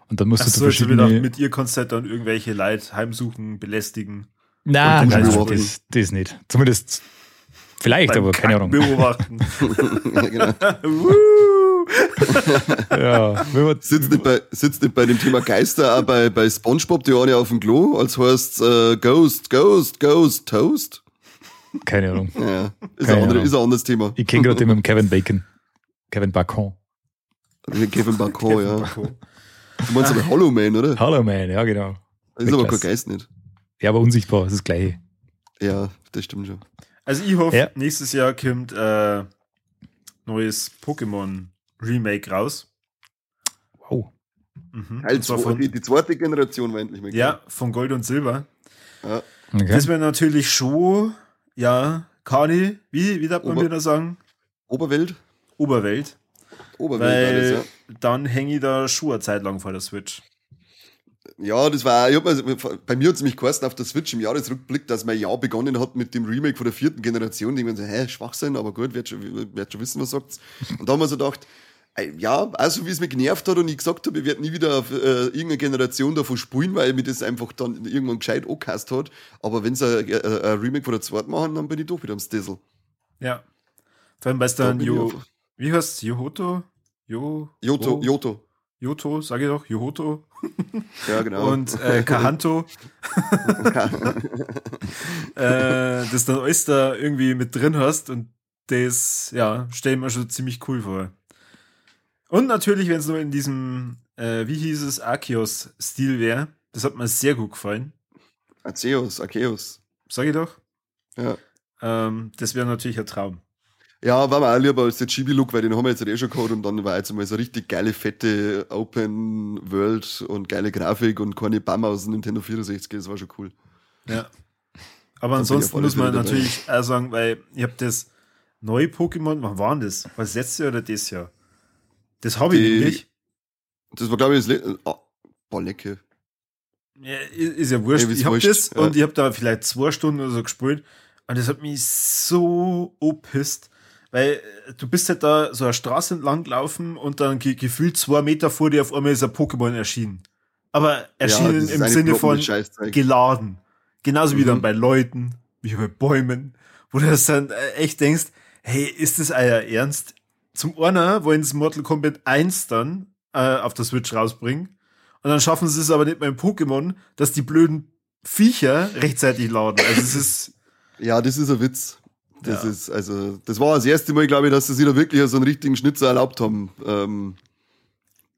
Und dann musst Ach du so, verschiedene... Also mit ihr kannst du halt dann irgendwelche Leid heimsuchen, belästigen. Nein, nein, das, das nicht. Zumindest vielleicht, aber keine Ahnung. Beobachten. (laughs) ja, genau. ja, sitzt, nicht bei, sitzt nicht bei dem Thema Geister auch bei, bei Spongebob die eine auf dem Klo, als heißt äh, Ghost, Ghost, Ghost, Toast? Keine Ahnung. Ja, ist, Keine ein, andere, ist ein anderes Thema. Ich kenne gerade den mit dem Kevin Bacon. Kevin Bacon. Kevin Bacon, ja. Bacon. Du meinst aber Hollow Man, oder? Hollow Man, ja, genau. Das ist aber kein Geist nicht. Ja, aber unsichtbar, das ist das Gleiche. Ja, das stimmt schon. Also ich hoffe, ja. nächstes Jahr kommt äh, neues Pokémon Remake raus. Wow. Mhm. Also von, die, die, zweite Generation war endlich mal. Ja, von Gold und Silber. Ja. Okay. Das wäre natürlich schon, ja, Kani, wie, wie darf man Ober, wieder sagen? Oberwelt? Oberwelt. Oberwelt Weil alles, ja. Dann hänge ich da schon eine Zeit lang vor der Switch. Ja, das war, ich hab, also, bei mir hat es mich geheißen auf der Switch im Jahresrückblick, dass mein Jahr begonnen hat mit dem Remake von der vierten Generation. Die so, hä, Schwachsinn, aber gut, wird schon, wird schon wissen, was sagt's. Und da haben wir so gedacht, ja, also wie es mich genervt hat und ich gesagt habe, ich werde nie wieder auf äh, irgendeine Generation davon spielen, weil mir das einfach dann irgendwann gescheit angehasst hat. Aber wenn sie ein, ein, Remake von der zweiten machen, dann bin ich doch wieder am Stissel. Ja. Vor allem, weil es dann, jo, wie heißt Johoto? Jo, Joto, Joto. Joto, sage ich doch, Johoto. (laughs) Ja, genau. Und äh, (laughs) Kahanto. (laughs) äh, das dann alles da irgendwie mit drin hast und das, ja, stelle ich mir schon ziemlich cool vor. Und natürlich, wenn es nur in diesem, äh, wie hieß es, Arceus-Stil wäre, das hat mir sehr gut gefallen. Arceus, Arceus. Sag ich doch. Ja. Ähm, das wäre natürlich ein Traum. Ja, war mir auch lieber als der Chibi-Look, weil den haben wir jetzt halt eh schon gehabt und dann war jetzt mal so richtig geile, fette Open World und geile Grafik und keine Bam aus dem Nintendo 64, das war schon cool. Ja. Aber ansonsten muss man natürlich auch sagen, weil ich habe das neue Pokémon, wann war das? Was das letzte Jahr oder das Jahr? Das habe ich nicht. Das war, glaube ich, das Le oh, boah, lecke. Ja, ist ja wurscht. Ey, ich habe das ja. und ich habe da vielleicht zwei Stunden oder so gespielt und das hat mich so opisst weil äh, du bist halt da so eine Straße entlang gelaufen und dann ge gefühlt zwei Meter vor dir auf einmal ist ein Pokémon erschienen. Aber erschienen ja, im Sinne von geladen. Genauso mhm. wie dann bei Leuten, wie bei Bäumen, wo du das dann äh, echt denkst, hey, ist das euer Ernst? Zum einen wollen sie Mortal Kombat 1 dann äh, auf der Switch rausbringen und dann schaffen sie es aber nicht beim Pokémon, dass die blöden Viecher rechtzeitig laden. Also es ist. Ja, das ist ein Witz. Das ja. ist, also, das war das erste Mal, glaube ich, dass sie sich da wirklich so einen richtigen Schnitzer erlaubt haben. Ähm,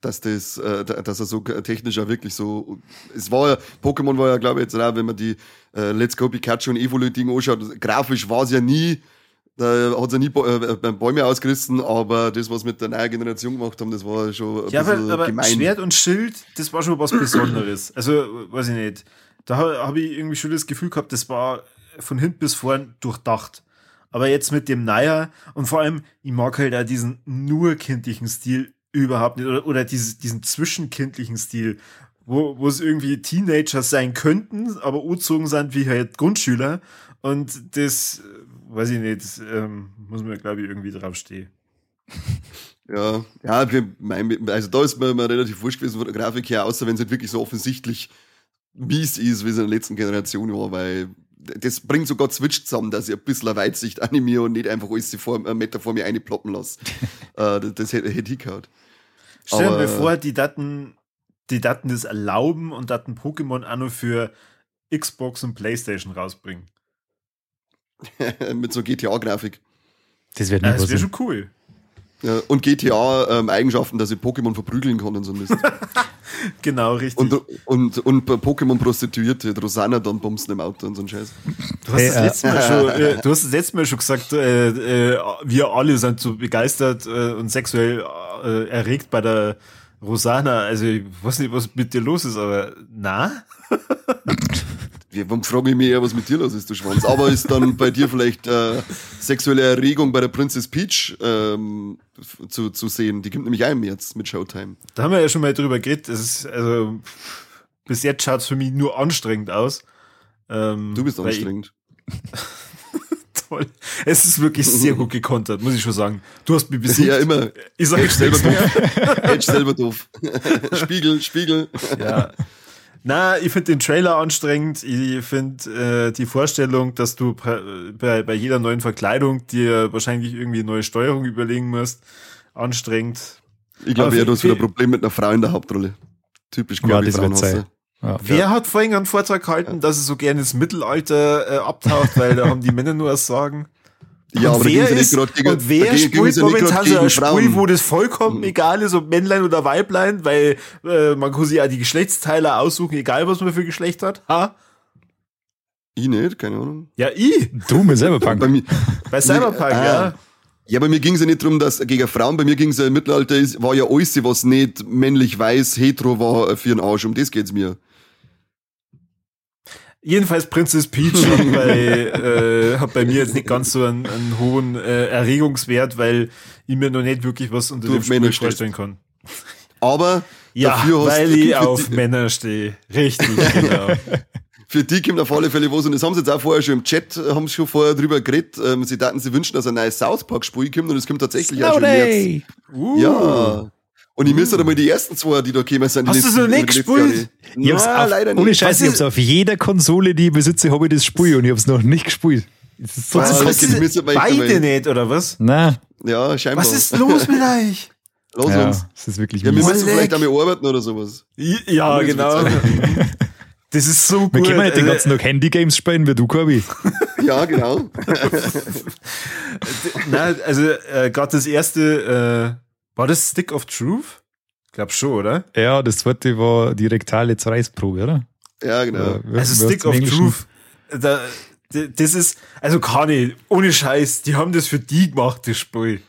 dass das, äh, dass er so technisch auch wirklich so, es war ja, Pokémon war ja, glaube ich, jetzt auch, wenn man die äh, Let's Go Pikachu und Evolu-Ding anschaut, grafisch war es ja nie, da hat es ja nie äh, beim Bäume ausgerissen, aber das, was mit der neuen Generation gemacht haben, das war schon ein ja, bisschen aber gemein. Schwert und Schild, das war schon was Besonderes. Also, weiß ich nicht. Da habe ich irgendwie schon das Gefühl gehabt, das war von hinten bis vorn durchdacht. Aber jetzt mit dem Naja und vor allem, ich mag halt auch diesen nur kindlichen Stil überhaupt nicht oder, oder diese, diesen zwischenkindlichen Stil, wo, wo es irgendwie Teenagers sein könnten, aber urzogen sind wie halt Grundschüler und das, weiß ich nicht, das, ähm, muss man glaube ich irgendwie draufstehen. Ja, ja, also da ist mir, mir relativ wurscht gewesen von der Grafik her, außer wenn es halt wirklich so offensichtlich mies ist, wie es in der letzten Generation war, weil das bringt sogar Switch zusammen, dass ich ein bisschen eine Weitsicht animiere und nicht einfach alles vor, einen Meter vor mir einploppen lasse. (laughs) äh, das, das hätte, hätte ich gehabt. Stell dir vor, die Daten die daten das erlauben und daten Pokémon auch nur für Xbox und Playstation rausbringen. (laughs) Mit so GTA-Grafik. Das wäre ja, wär schon cool. Ja, und GTA-Eigenschaften, ähm, dass ich Pokémon verprügeln kann und so Mist. (laughs) genau, richtig. Und, und, und Pokémon-Prostituierte, Rosanna dann bumsen im Auto und so ein Scheiß. Du hast, hey, das, letzte Mal (laughs) schon, äh, du hast das letzte Mal schon gesagt, äh, äh, wir alle sind so begeistert äh, und sexuell äh, erregt bei der Rosanna. Also ich weiß nicht, was mit dir los ist, aber na? (laughs) Warum frage ich mich eher, was mit dir los ist, du Schwanz? Aber ist dann bei dir vielleicht äh, sexuelle Erregung bei der Princess Peach ähm, zu, zu sehen? Die kommt nämlich einem jetzt mit Showtime. Da haben wir ja schon mal drüber geredet. Das ist, also, bis jetzt schaut es für mich nur anstrengend aus. Ähm, du bist anstrengend. (laughs) Toll. Es ist wirklich sehr gut gekontert, muss ich schon sagen. Du hast mich besiegt. Ja, immer. Ich sag Edge selber doof. Edge selber doof. Spiegel, Spiegel. Ja. Na, ich finde den Trailer anstrengend. Ich finde äh, die Vorstellung, dass du bei, bei jeder neuen Verkleidung dir wahrscheinlich irgendwie eine neue Steuerung überlegen musst, anstrengend. Ich glaube eher, du hast wieder ein Problem mit einer Frau in der Hauptrolle. Typisch ja, das wird sein. Ja. Wer ja. hat vorhin einen Vortrag gehalten, dass es so gerne ins Mittelalter äh, abtaucht, weil da haben die Männer nur was sagen? Ja, und aber wer, ist, gegen, und wer spielt momentan so ein Spiel, wo das vollkommen mhm. egal ist, ob Männlein oder Weiblein, weil äh, man kann sich ja die Geschlechtsteile aussuchen, egal was man für Geschlecht hat. Ha? Ich nicht, keine Ahnung. Ja, ich. Du mit Cyberpunk. bei, mir, bei Cyberpunk, ah. ja. Ja, bei mir ging es ja nicht darum, dass gegen Frauen, bei mir ging es ja im Mittelalter, war ja alles, was nicht männlich weiß, hetero war, für einen Arsch. Um das geht's mir. Jedenfalls Princess Peach hat (laughs) bei, äh, hat bei mir jetzt nicht ganz so einen, einen hohen äh, Erregungswert, weil ich mir noch nicht wirklich was unter du dem Spiel vorstellen kann. Aber ja, weil ich auf Männer stehe. Richtig, genau. (laughs) Für die kommt auf alle Fälle was und das haben sie jetzt auch vorher schon im Chat, haben sie schon vorher drüber geredet. Ähm, sie dachten, sie wünschen, dass ein neues South Park Spiel kommt und es kommt tatsächlich Snow auch schon Day. Uh. Ja. Und ich müsste uh. mal die ersten zwei, die da gekommen sind. Hast du so nicht gespielt? Ich hab's auf, leider nicht. Ohne Scheiß, ich hab's auf jeder Konsole, die ich besitze, habe ich das Spiel und ich hab's noch nicht gespielt. Das ist so was, was ist beide nicht, oder was? Nein. Ja, scheinbar. Was ist los mit euch? (laughs) Los ja, uns. Das ist wirklich Ja, wir müssen vielleicht damit arbeiten oder sowas. Ja, genau. (laughs) Das ist so gut. Wir können nicht den ganzen Tag Handygames spielen wie du, Corby. (laughs) ja, genau. Nein, also äh, gerade das erste, äh, war das Stick of Truth? Ich glaube schon, oder? Ja, das zweite war die rektale Zerreißprobe, oder? Ja, genau. Oder, also Stick of Truth, da, das ist, also kann ich, ohne Scheiß, die haben das für die gemacht, das Spiel.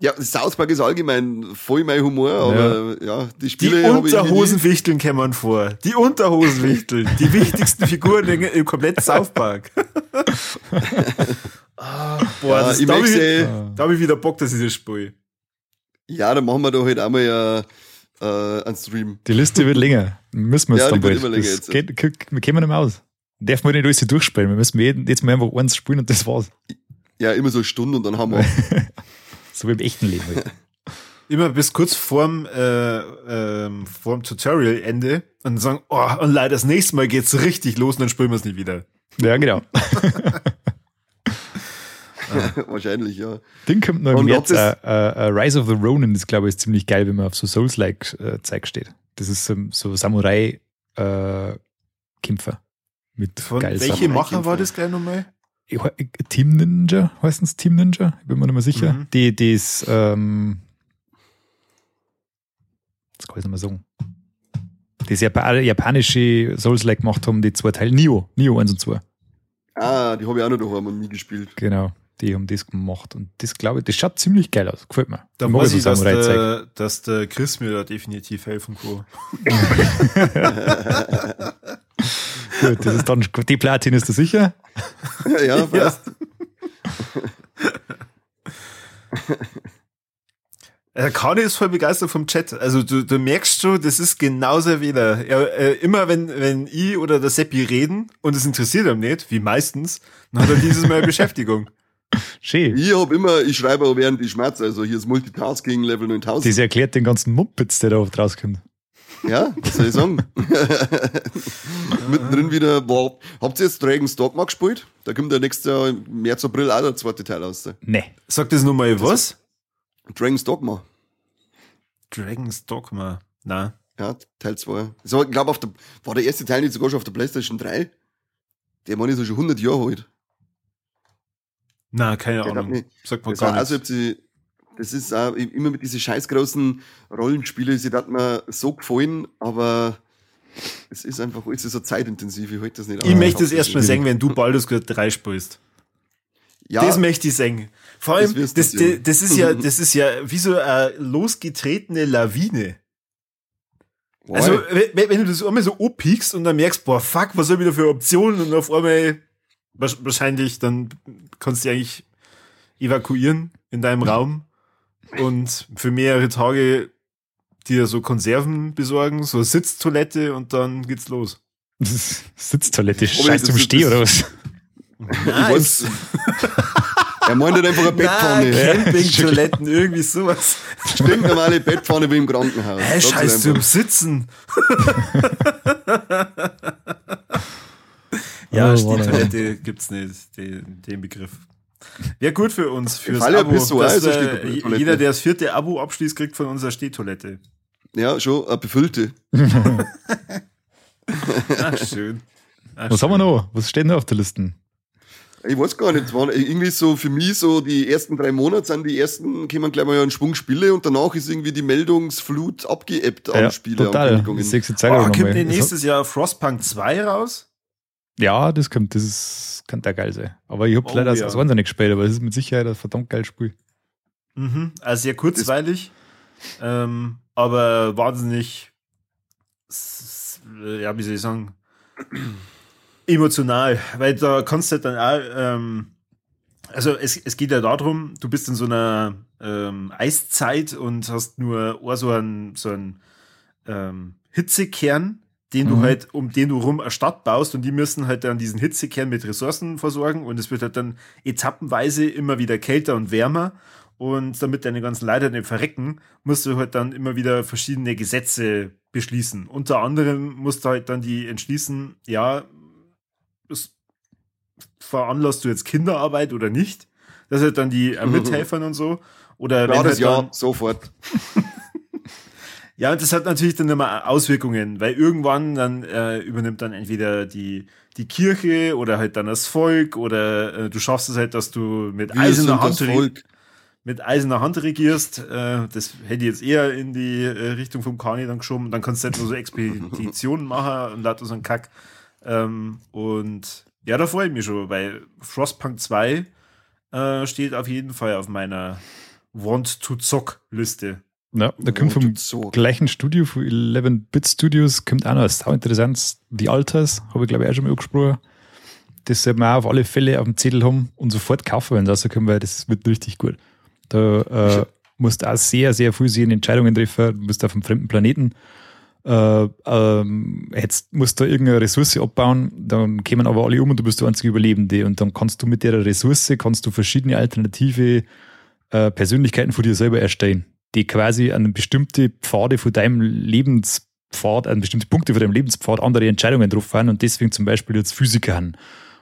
Ja, South Park ist allgemein voll mein Humor, aber ja, ja die Spiele. Die Unterhosenwichteln kämen vor. Die Unterhosenwichteln. die (laughs) wichtigsten Figuren im kompletten South Park. (laughs) ah, boah, ja, das, da habe ich, hab ich wieder Bock, dass ich das spiele. Ja, dann machen wir doch heute einmal ja äh, einen Stream. Die Liste wird länger. Müssen wir es ja, dann bald. Jetzt. Geht, wir kommen nicht mehr aus. Darf man nicht alles durchspielen. Wir müssen jetzt mal einfach eins spielen und das war's. Ja, immer so eine Stunde und dann haben wir. (laughs) so wie im echten Leben. Halt. (laughs) immer bis kurz vorm, äh, ähm, vorm Tutorial-Ende und dann sagen, oh, und leider das nächste Mal geht's richtig los und dann spielen wir es nicht wieder. Ja, genau. (laughs) (laughs) Wahrscheinlich, ja. Den kommt noch im März. Uh, uh, Rise of the Ronin ist, glaube ich, ziemlich geil, wenn man auf so Souls-like-Zeug steht. Das ist um, so Samurai-Kämpfer. mit Von welche Macher war das gleich nochmal? Team Ninja, heißt es Team Ninja? Ich bin mir nicht mehr sicher. Mhm. Die, die ist, ähm, das kann ich nicht mehr sagen. Die ist japanische Souls-like gemacht haben, die zwei Teile. Nio, Nio 1 und 2. Ah, die habe ich auch noch daheim und nie gespielt. Genau die haben das gemacht. Und das glaube ich, das schaut ziemlich geil aus. Gefällt mir. Da weiß ich, dass der, dass der Chris mir da definitiv helfen kann. (laughs) Gut, das ist dann, die Platin ist da sicher? (laughs) ja, passt. Ja. Kani ist voll begeistert vom Chat. Also du, du merkst schon, das ist genauso wieder. Er, äh, immer wenn, wenn ich oder der Seppi reden und es interessiert ihn nicht, wie meistens, dann hat er dieses Mal (laughs) Beschäftigung. Schön. Ich hab immer, ich schreibe auch während ich schmerze, also hier ist Multitasking Level 9000. Das erklärt den ganzen Muppets, der da oft rauskommt. Ja, was soll ich sagen? (laughs) Mittendrin wieder, boah. Habt ihr jetzt Dragon's Dogma gespielt? Da kommt der nächste Jahr im März, April auch der zweite Teil aus. Nee. Sag das nochmal was? Dragon's Dogma. Dragon's Dogma. Na. Ja, Teil 2. So, ich glaube, war der erste Teil nicht sogar schon auf der PlayStation 3? Der Mann ist ja schon 100 Jahre alt. Na, keine Ahnung. Nicht. Sagt man das gar nicht. Also, sie, das ist auch immer mit diesen scheiß großen Rollenspielen, sie hat mir so gefallen, aber es ist einfach alles so zeitintensiv, ich halte das nicht Ich möchte es erst mal sehen, wenn du Baldur's Gate 3 spielst. Ja, das möchte ich sehen. Vor allem, das, das, das, das, ist ja, (laughs) das ist ja wie so eine losgetretene Lawine. Boy. Also, wenn, wenn, du das einmal so oppiekst und dann merkst, boah, fuck, was soll ich wieder für Optionen und auf einmal wahrscheinlich, dann kannst du dich eigentlich evakuieren in deinem Raum und für mehrere Tage dir so Konserven besorgen, so Sitztoilette und dann geht's los. (laughs) Sitztoilette, scheiß zum Steh oder was? Nice. (laughs) er meinte einfach eine Bettpfanne. Campingtoiletten, irgendwie sowas. Stinknormale Bettpfanne wie im Krankenhaus. Hä, scheiß zum Sitzen. (laughs) ja, oh, Stehtoilette gibt's nicht, den, den Begriff. Wäre gut für uns, fürs Abo. So, also der, jeder, der das vierte Abo abschließt, kriegt von unserer Stehtoilette. Ja, schon, eine befüllte. Ach, (laughs) schön. Ach, Was schön. haben wir noch? Was steht noch auf der Liste? Ich weiß gar nicht, waren irgendwie so für mich so die ersten drei Monate sind die ersten, kommen gleich mal einen Schwung Spiele und danach ist irgendwie die Meldungsflut abgeebbt an ja, Spiele. Total. Das oh, kommt denn nächstes Jahr Frostpunk 2 raus? Ja, das kommt, das ist, kann da geil sein. Aber ich habe oh, leider ja. das wahnsinnig gespielt, aber es ist mit Sicherheit ein verdammt geiles Spiel. Mhm. Also sehr kurzweilig, ähm, aber wahnsinnig, ja, wie soll ich sagen, (clears throat) emotional, weil da kannst du halt dann auch, ähm, also es, es geht ja darum, du bist in so einer ähm, Eiszeit und hast nur so einen, so einen ähm, Hitzekern, den mhm. du halt, um den du rum eine Stadt baust und die müssen halt dann diesen Hitzekern mit Ressourcen versorgen und es wird halt dann etappenweise immer wieder kälter und wärmer und damit deine ganzen Leiter nicht verrecken, musst du halt dann immer wieder verschiedene Gesetze beschließen. Unter anderem musst du halt dann die entschließen, ja, das veranlasst du jetzt Kinderarbeit oder nicht? Das sind dann die äh, (laughs) Mithelfern und so. Oder ja, wenn das halt ja, sofort. (laughs) ja, das hat natürlich dann immer Auswirkungen, weil irgendwann dann äh, übernimmt dann entweder die, die Kirche oder halt dann das Volk oder äh, du schaffst es halt, dass du mit eiserner Hand mit eiserner Hand regierst. Äh, das hätte ich jetzt eher in die äh, Richtung vom Kani dann geschoben. Dann kannst du halt nur so Expeditionen (laughs) machen und lauter so einen Kack. Ähm, und ja, da freue ich mich schon, weil Frostpunk 2 äh, steht auf jeden Fall auf meiner Want to Zock Liste. Ja, da kommt vom gleichen Studio, von 11-Bit Studios, kommt auch noch sau interessant. Die Alters, habe ich glaube ich auch schon mal angesprochen. Das sollten wir auch auf alle Fälle auf dem Zettel haben und sofort kaufen, wenn das rauskommt, weil das wird richtig gut. Da äh, musst du auch sehr, sehr früh sehen Entscheidungen treffen. Du bist auf einem fremden Planeten äh, ähm, jetzt musst du irgendeine Ressource abbauen, dann kämen aber alle um und du bist der einzige Überlebende und dann kannst du mit der Ressource, kannst du verschiedene alternative äh, Persönlichkeiten von dir selber erstellen, die quasi an bestimmte Pfade von deinem Lebenspfad, an bestimmte Punkte von deinem Lebenspfad andere Entscheidungen drauf fahren und deswegen zum Beispiel jetzt Physiker haben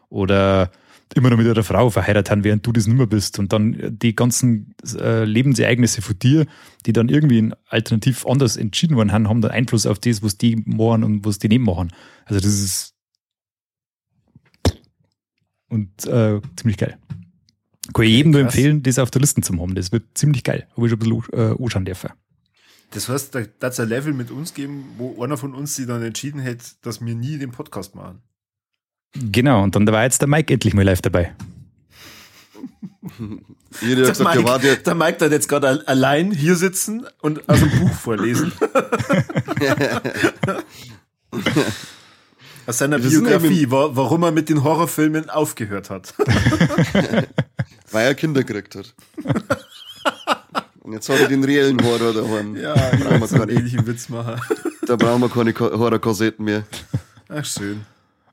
oder immer noch mit einer Frau verheiratet haben, während du das nicht mehr bist. Und dann die ganzen äh, Lebensereignisse von dir, die dann irgendwie alternativ anders entschieden worden haben, haben dann Einfluss auf das, was die machen und was die nicht machen. Also das ist und äh, ziemlich geil. Kann ich jedem nur empfehlen, das auf der Liste zu haben. Das wird ziemlich geil. Habe ich schon ein bisschen äh, anschauen dürfen. Das heißt, da hat es ein Level mit uns geben, wo einer von uns sich dann entschieden hätte, dass wir nie den Podcast machen. Genau, und dann war jetzt der Mike endlich mal live dabei. (laughs) der, gesagt, Mike, der, der Mike hat jetzt gerade allein hier sitzen und aus dem Buch vorlesen. (laughs) (laughs) aus seiner Biografie, warum er mit den Horrorfilmen aufgehört hat. (laughs) Weil er Kinder gekriegt hat. Und jetzt hat er den reellen Horror daheim. Ja, ich muss einen ähnlichen Witz machen. Da brauchen wir keine Horrorkassetten mehr. Ach, schön.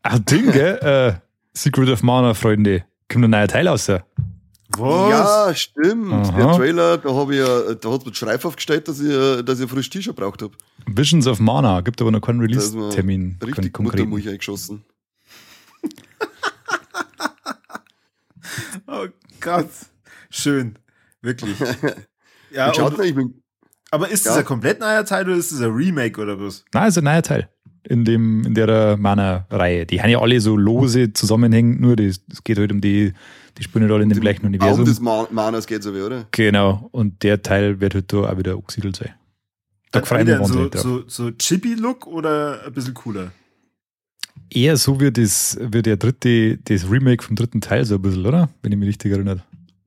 Ach, Ding, gell? Äh, Secret of Mana, Freunde. Kommt ein neuer Teil raus. Ja. Was? Ja, stimmt. Aha. Der Trailer, da habe ich ja, da hat mit Schreif aufgestellt, dass ich, dass ich ein frisches T-Shirt braucht habe. Visions of Mana, gibt aber noch keinen Release-Termin. Richtig konkret. Muttermilch eingeschossen. (laughs) oh Gott. Schön. Wirklich. (laughs) Ja, schaut denn, ich bin Aber ist das ein komplett neuer Teil oder ist das ein Remake oder was? Nein, ist ein neuer Teil. In dem, in der Mana-Reihe. Die haben ja alle so lose zusammenhängend, nur es geht halt um die, die spielen halt alle in dem, gleichen Universum. Um des Manas geht so wie, oder? Genau. Und der Teil wird halt da auch wieder angesiedelt sein. Da freuen wir uns so, so, so Chibi-Look oder ein bisschen cooler? Eher so wie, das, wie der dritte, das Remake vom dritten Teil, so ein bisschen, oder? Wenn ich mich richtig erinnere.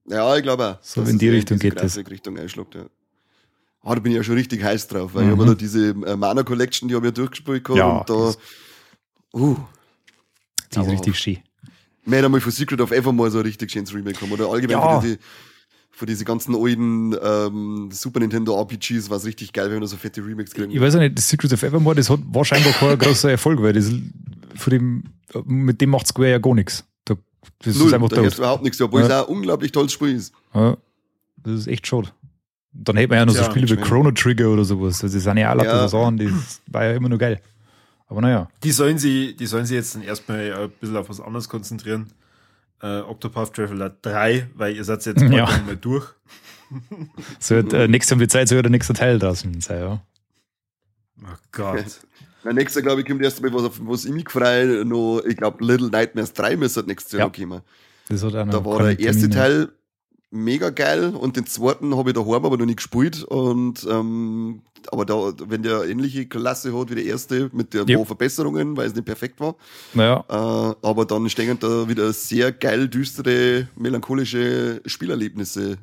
Ja, ich glaube auch. So in die Richtung geht das. Richtung einschlägt, ja. Ah, da bin ich ja schon richtig heiß drauf, weil mhm. ich habe da diese äh, Mana Collection, die habe ich ja durchgespielt gehabt ja, und da, uh. Die ist richtig schön. Mehr einmal von Secret of Evermore so ein richtig schönes Remake haben oder allgemein ja. für, die, für diese ganzen alten ähm, Super Nintendo RPGs war es richtig geil, wenn da so fette Remakes kriegen. Ich weiß ja nicht, das Secret of Evermore, das hat wahrscheinlich kein (laughs) großer Erfolg, weil das von dem, mit dem macht Square ja gar nichts. Da, das Null, ist einfach da überhaupt nichts, obwohl ja. es auch ein unglaublich tolles Spiel ist. Ja, das ist echt schade. Dann hätte man ja noch ja, so Spiele wie Chrono Trigger oder sowas. Das sind ja auch ja. Sachen, das war ja immer nur geil. Aber naja. Die sollen sie, die sollen sie jetzt dann erstmal ein bisschen auf was anderes konzentrieren. Äh, Octopath Traveler 3, weil ihr seid jetzt (laughs) bald ja. mal durch. (laughs) so wird, äh, nächste Zeit soll der nächste Teil draußen sein, ja. Oh Gott. (laughs) Nächstes Jahr, glaube ich, kommt erst mal was, was ich mich freue, noch, ich glaube, Little Nightmares 3 müsste nächstes Jahr ja. noch kommen. Das hat da war der erste Teil mega geil und den zweiten habe ich daheim aber noch nicht gespielt und ähm, aber da, wenn der ähnliche Klasse hat wie der erste mit der ja. Verbesserungen, weil es nicht perfekt war. Naja. Äh, aber dann stehen da wieder sehr geil düstere, melancholische Spielerlebnisse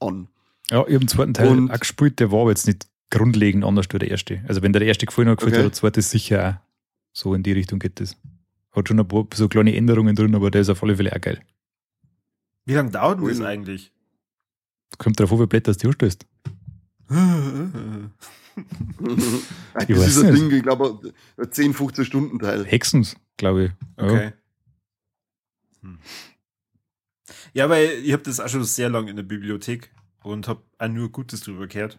an. Ja, ich habe den zweiten Teil und, auch gespielt, der war aber jetzt nicht grundlegend anders wie der erste. Also wenn der erste gefallen hat, gefällt okay. der zweite sicher auch. So in die Richtung geht das. Hat schon ein paar so kleine Änderungen drin, aber der ist auf alle Fälle auch geil. Wie lange dauert denn das eigentlich? Kommt drauf, wie viele Blätter du anstößt. (laughs) ich das ist ein Ding, ich glaube, 10, 15 Stunden Teil. Hexens, glaube ich. Okay. Ja. Hm. ja, weil ich habe das auch schon sehr lange in der Bibliothek und habe auch nur Gutes drüber gehört.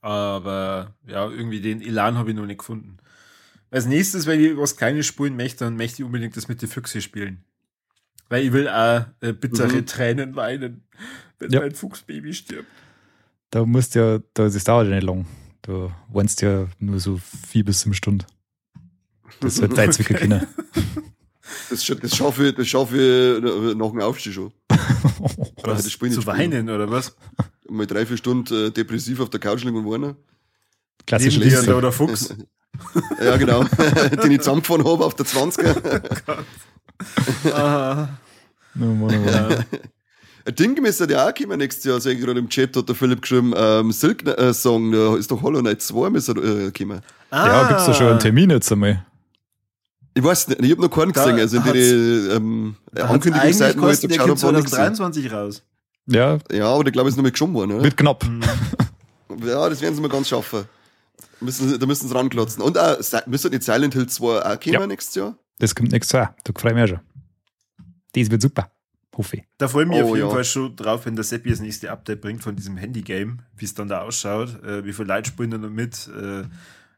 Aber ja, irgendwie den Elan habe ich noch nicht gefunden. Als nächstes, wenn ich was Kleines spielen möchte, dann möchte ich unbedingt das mit den Füchse spielen. Weil ich will auch äh, bittere mhm. Tränen weinen, wenn ja. mein Fuchsbaby stirbt. Da musst ja, das dauert ja nicht lang. Du weinst ja nur so vier bis fünf Stunden. Das wird dein (laughs) okay. Kinder. Das, das schaffe ich, das schaffe ich nach dem Aufstehen schon. (laughs) Was, das zu weinen oder was? Mal drei, vier Stunden äh, depressiv auf der Couch liegen und weinen. Klassisch Neben oder Fuchs. (laughs) ja, genau. Den ich zusammengefahren habe auf der 20er. Oh Aha. No, Mann, Mann. Ein Ding müsste ja auch kommen nächstes Jahr, sehe ich gerade im Chat, hat der Philipp geschrieben, ähm, Silk-Song, da ist doch Hollow Knight 2 müsste äh, kommen. Ah. Ja, gibt's da schon einen Termin jetzt einmal? Ich weiß nicht, ich habe noch keinen gesehen, also in die ähm, Ankündigungsseiten, wo ich da geschaut habe, 2023 raus. Ja. Ja, aber ich glaube, es ist noch mal geschoben worden, oder? Wird knapp. Ja, das werden sie mal ganz schaffen. Müssen, da müssen sie ranklotzen. Und auch, müsste nicht Silent Hill 2 auch kommen ja. nächstes Jahr? Das kommt nächstes Jahr. Da freue ich mich auch schon. Das wird super. Hoffe ich. Da freue ich mich oh, auf jeden ja. Fall schon drauf, wenn der Seppi das nächste Update bringt von diesem Handy-Game, wie es dann da ausschaut, äh, wie viele Leute spielen da noch mit, äh,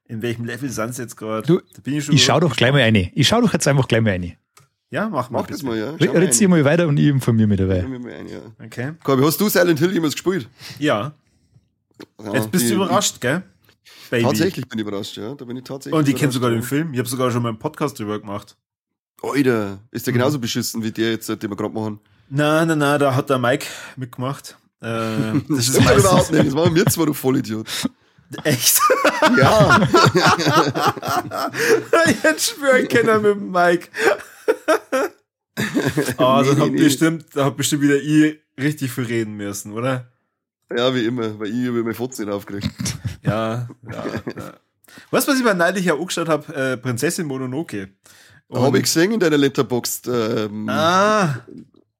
in welchem Level sind sie jetzt gerade. Ich, ich schau doch gleich mal eine. Ich schau doch jetzt einfach gleich mal eine. Ja, mach, mach, mach das mal, ja. Ritz mal weiter und ich informiere mich dabei. Ein, ja. Okay. Corby, hast du Silent Hill jemals gespielt? Ja. ja jetzt bist die, du überrascht, gell? Baby. Tatsächlich bin ich überrascht, ja. Da bin ich tatsächlich. Und ich kenne sogar den Film. Ich habe sogar schon mal einen Podcast drüber gemacht. Alter, ist der mhm. genauso beschissen wie der jetzt, den wir gerade machen? Nein, nein, nein, da hat der Mike mitgemacht. Äh, (laughs) das ist das überhaupt nicht. Das war mir zwar, du Vollidiot. (laughs) Echt? Ja. (laughs) Jetzt schwöre ich keiner mit dem Mike. oh, nee, dann hat nee. bestimmt, da hat bestimmt wieder ich richtig viel reden müssen, oder? Ja, wie immer, weil ich über meine 14 aufgeregt. Ja, ja, ja. Du, was ich mir neulich auch angeschaut habe? Äh, Prinzessin Mononoke. Habe ich gesehen in deiner Letterboxd ähm, ah,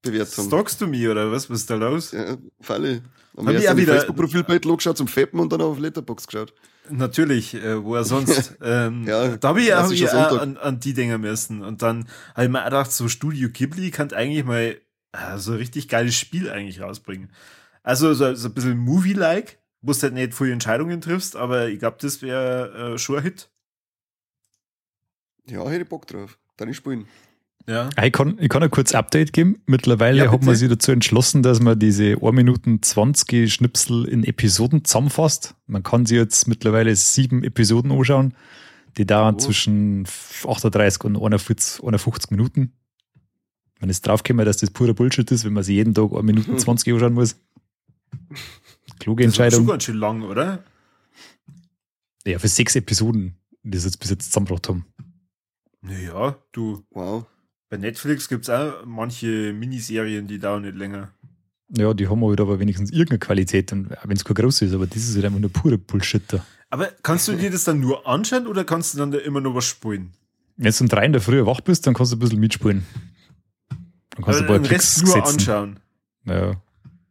Bewertung. Stalkst du mich oder was? Was ist da los? Ja, Falle. Haben wir erst wieder Facebook-Profilbild geschaut zum Feppen und dann auf Letterbox geschaut. Natürlich, äh, wo er sonst. (laughs) ähm, ja, da habe ich, hab ich auch an, an, die Dinger müssen. Und dann habe ich mir gedacht, so Studio Ghibli kann eigentlich mal äh, so ein richtig geiles Spiel eigentlich rausbringen. Also so, so ein bisschen Movie-like, wo du halt nicht viele Entscheidungen triffst, aber ich glaube, das wäre äh, schon ein Hit. Ja, hätte ich Bock drauf. Dann ich spielen. Ja. Ah, ich kann, ich kann ein kurz Update geben. Mittlerweile ja, hat man sich dazu entschlossen, dass man diese 1 Minuten 20 Schnipsel in Episoden zusammenfasst. Man kann sich jetzt mittlerweile sieben Episoden anschauen. Die dauern oh. zwischen 38 und 41, 51 Minuten. Man ist draufgekommen, dass das purer Bullshit ist, wenn man sich jeden Tag 1 Minuten (laughs) 20 anschauen muss. Kluge Entscheidung. Das ist schon ganz schön lang, oder? Ja, für sechs Episoden, die sie jetzt bis jetzt zusammengebracht haben. Naja, du. Wow. Bei Netflix gibt es auch manche Miniserien, die dauern nicht länger. Ja, die haben halt aber wenigstens irgendeine Qualität, wenn es kein groß ist, aber das ist halt einfach nur pure Bullshit da. Aber kannst du dir das dann nur anschauen oder kannst du dann da immer nur was spielen? Wenn du um drei in der Früh wach bist, dann kannst du ein bisschen mitspielen. Dann kannst aber du ein paar Rest nur setzen. anschauen. Ja.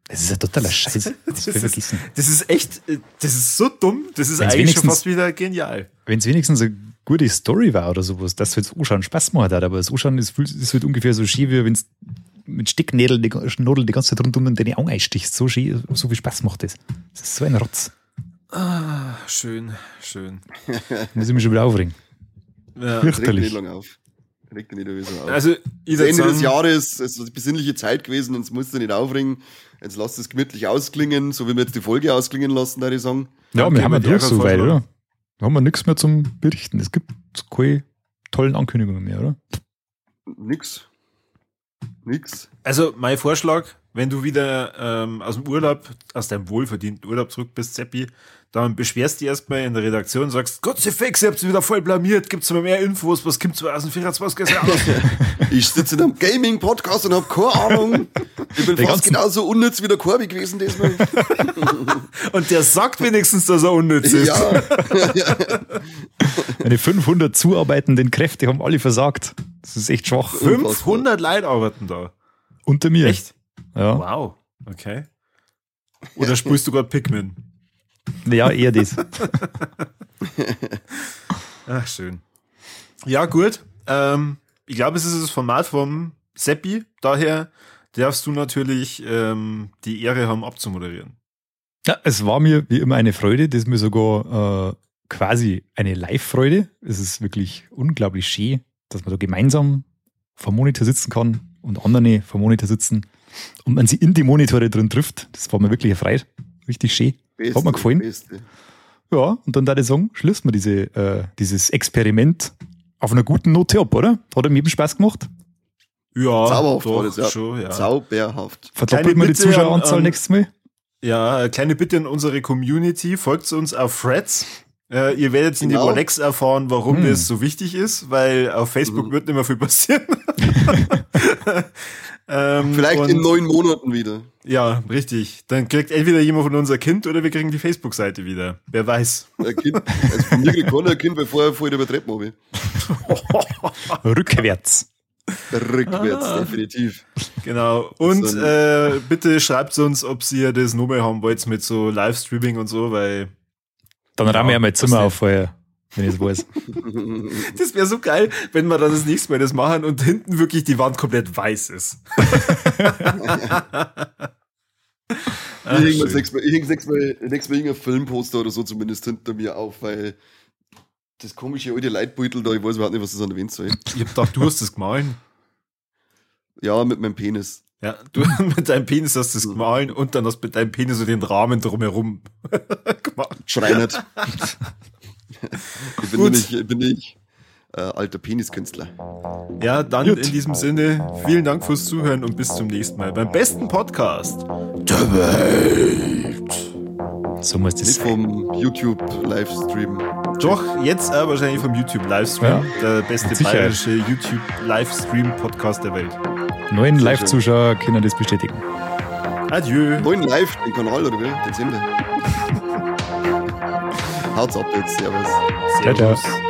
Das ist ja totaler Scheiß. (laughs) Das, das, ist, das ist echt, das ist so dumm, das ist wenn's eigentlich schon fast wieder genial. Wenn es wenigstens eine gute Story war oder sowas, dass es das Anschauen Spaß macht hat, aber das Anschauen ist, ist halt ungefähr so schön, wie wenn es mit Sticknädel die, Nadel die ganze Zeit rund um deine Augen einstichst. So schön, so viel Spaß macht das. Das ist so ein Rotz. Ah, schön, schön. (laughs) Muss ich mich schon wieder aufregen. Ja, Fürchterlich. Auf. Regt nicht auf. Also, das Ende des Jahres ist eine besinnliche Zeit gewesen, jetzt musst du nicht aufregen. Jetzt lasst es gemütlich ausklingen, so wie wir jetzt die Folge ausklingen lassen, da ich sagen. Ja, ja wir haben ja durch so weit, oder? Da haben wir nichts mehr zum Berichten. Es gibt keine tollen Ankündigungen mehr, oder? Nix. Nix. Also, mein Vorschlag, wenn du wieder ähm, aus dem Urlaub, aus deinem wohlverdienten Urlaub zurück bist, Seppi, dann beschwerst du dich erstmal in der Redaktion und sagst, Gott sei Fix, ihr habt wieder voll blamiert, gibt's mal mehr Infos, was gibt's 2024 aus? (laughs) ich sitze in einem Gaming-Podcast und hab keine Ahnung. Ich bin der fast genauso unnütz wie der Corby gewesen diesmal. (laughs) und der sagt wenigstens, dass er unnütz ist. Ja. (laughs) Meine 500 zuarbeitenden Kräfte haben alle versagt. Das ist echt schwach. 500 Leute arbeiten da. Unter mir. Echt? Ja. Wow. Okay. Oder spielst du gerade Pikmin? Ja, eher das. Ach, (laughs) schön. Ja, gut. Ähm, ich glaube, es ist das Format vom Seppi. Daher darfst du natürlich ähm, die Ehre haben, abzumoderieren. Ja, es war mir wie immer eine Freude. Das ist mir sogar äh, quasi eine Live-Freude. Es ist wirklich unglaublich schön, dass man da gemeinsam vor Monitor sitzen kann und andere vor Monitor sitzen und man sie in die Monitore drin trifft. Das war mir wirklich erfreut. Richtig schön. Beste, Hat mir gefallen. Beste. Ja, und dann da ich sagen, schließen wir diese, äh, dieses Experiment auf einer guten Note ab, oder? Hat er mir eben Spaß gemacht? Ja, Zauberhaft doch, war das, ja. Schon, ja. Zauberhaft. Verdoppelt man die Zuschaueranzahl an, nächstes Mal? Ja, kleine Bitte an unsere Community, folgt uns auf Threads. Äh, ihr werdet in genau. Lex erfahren, warum hm. das so wichtig ist, weil auf Facebook mhm. wird nicht mehr viel passieren. (laughs) (laughs) ähm, Vielleicht in neun Monaten wieder. Ja, richtig. Dann kriegt entweder jemand von unser Kind oder wir kriegen die Facebook-Seite wieder. Wer weiß. Ein Kind, also von mir kriegt keiner ein Kind, bevor er vorher über Treppen habe. (laughs) Rückwärts. Rückwärts, ah. definitiv. Genau. Und äh, bitte schreibt uns, ob ihr das Nummer haben wollt mit so Livestreaming und so, weil dann ja, ramme ich mein Zimmer auf vorher, wenn ich es weiß. (laughs) Das wäre so geil, wenn wir dann das nächste Mal das machen und hinten wirklich die Wand komplett weiß ist. Ach, ich hänge nächstes Mal, ich nächstes Mal, nächstes Mal irgendein Filmposter oder so zumindest hinter mir auf, weil das komische alte Leitbeutel da, ich weiß überhaupt nicht, was das an der Wand soll. Ich hab gedacht, du hast das gemahlen. Ja, mit meinem Penis. Ja, du (laughs) mit deinem Penis hast du es gemahlen und dann hast du mit deinem Penis so den Rahmen drumherum (laughs) gemacht. Schreinert. Ich bin Gut. nicht, bin nicht äh, alter Peniskünstler. Ja, dann Gut. in diesem Sinne, vielen Dank fürs Zuhören und bis zum nächsten Mal beim besten Podcast der Welt. So muss das Nicht vom YouTube-Livestream. Doch, jetzt äh, wahrscheinlich vom YouTube-Livestream. Ja, der beste bayerische YouTube-Livestream-Podcast der Welt. Neuen Live-Zuschauer können das bestätigen. Adieu. Neuen Live, den Kanal oder wie? Den Sender. Haut's jetzt. Servus. Servus. Ciao, ciao.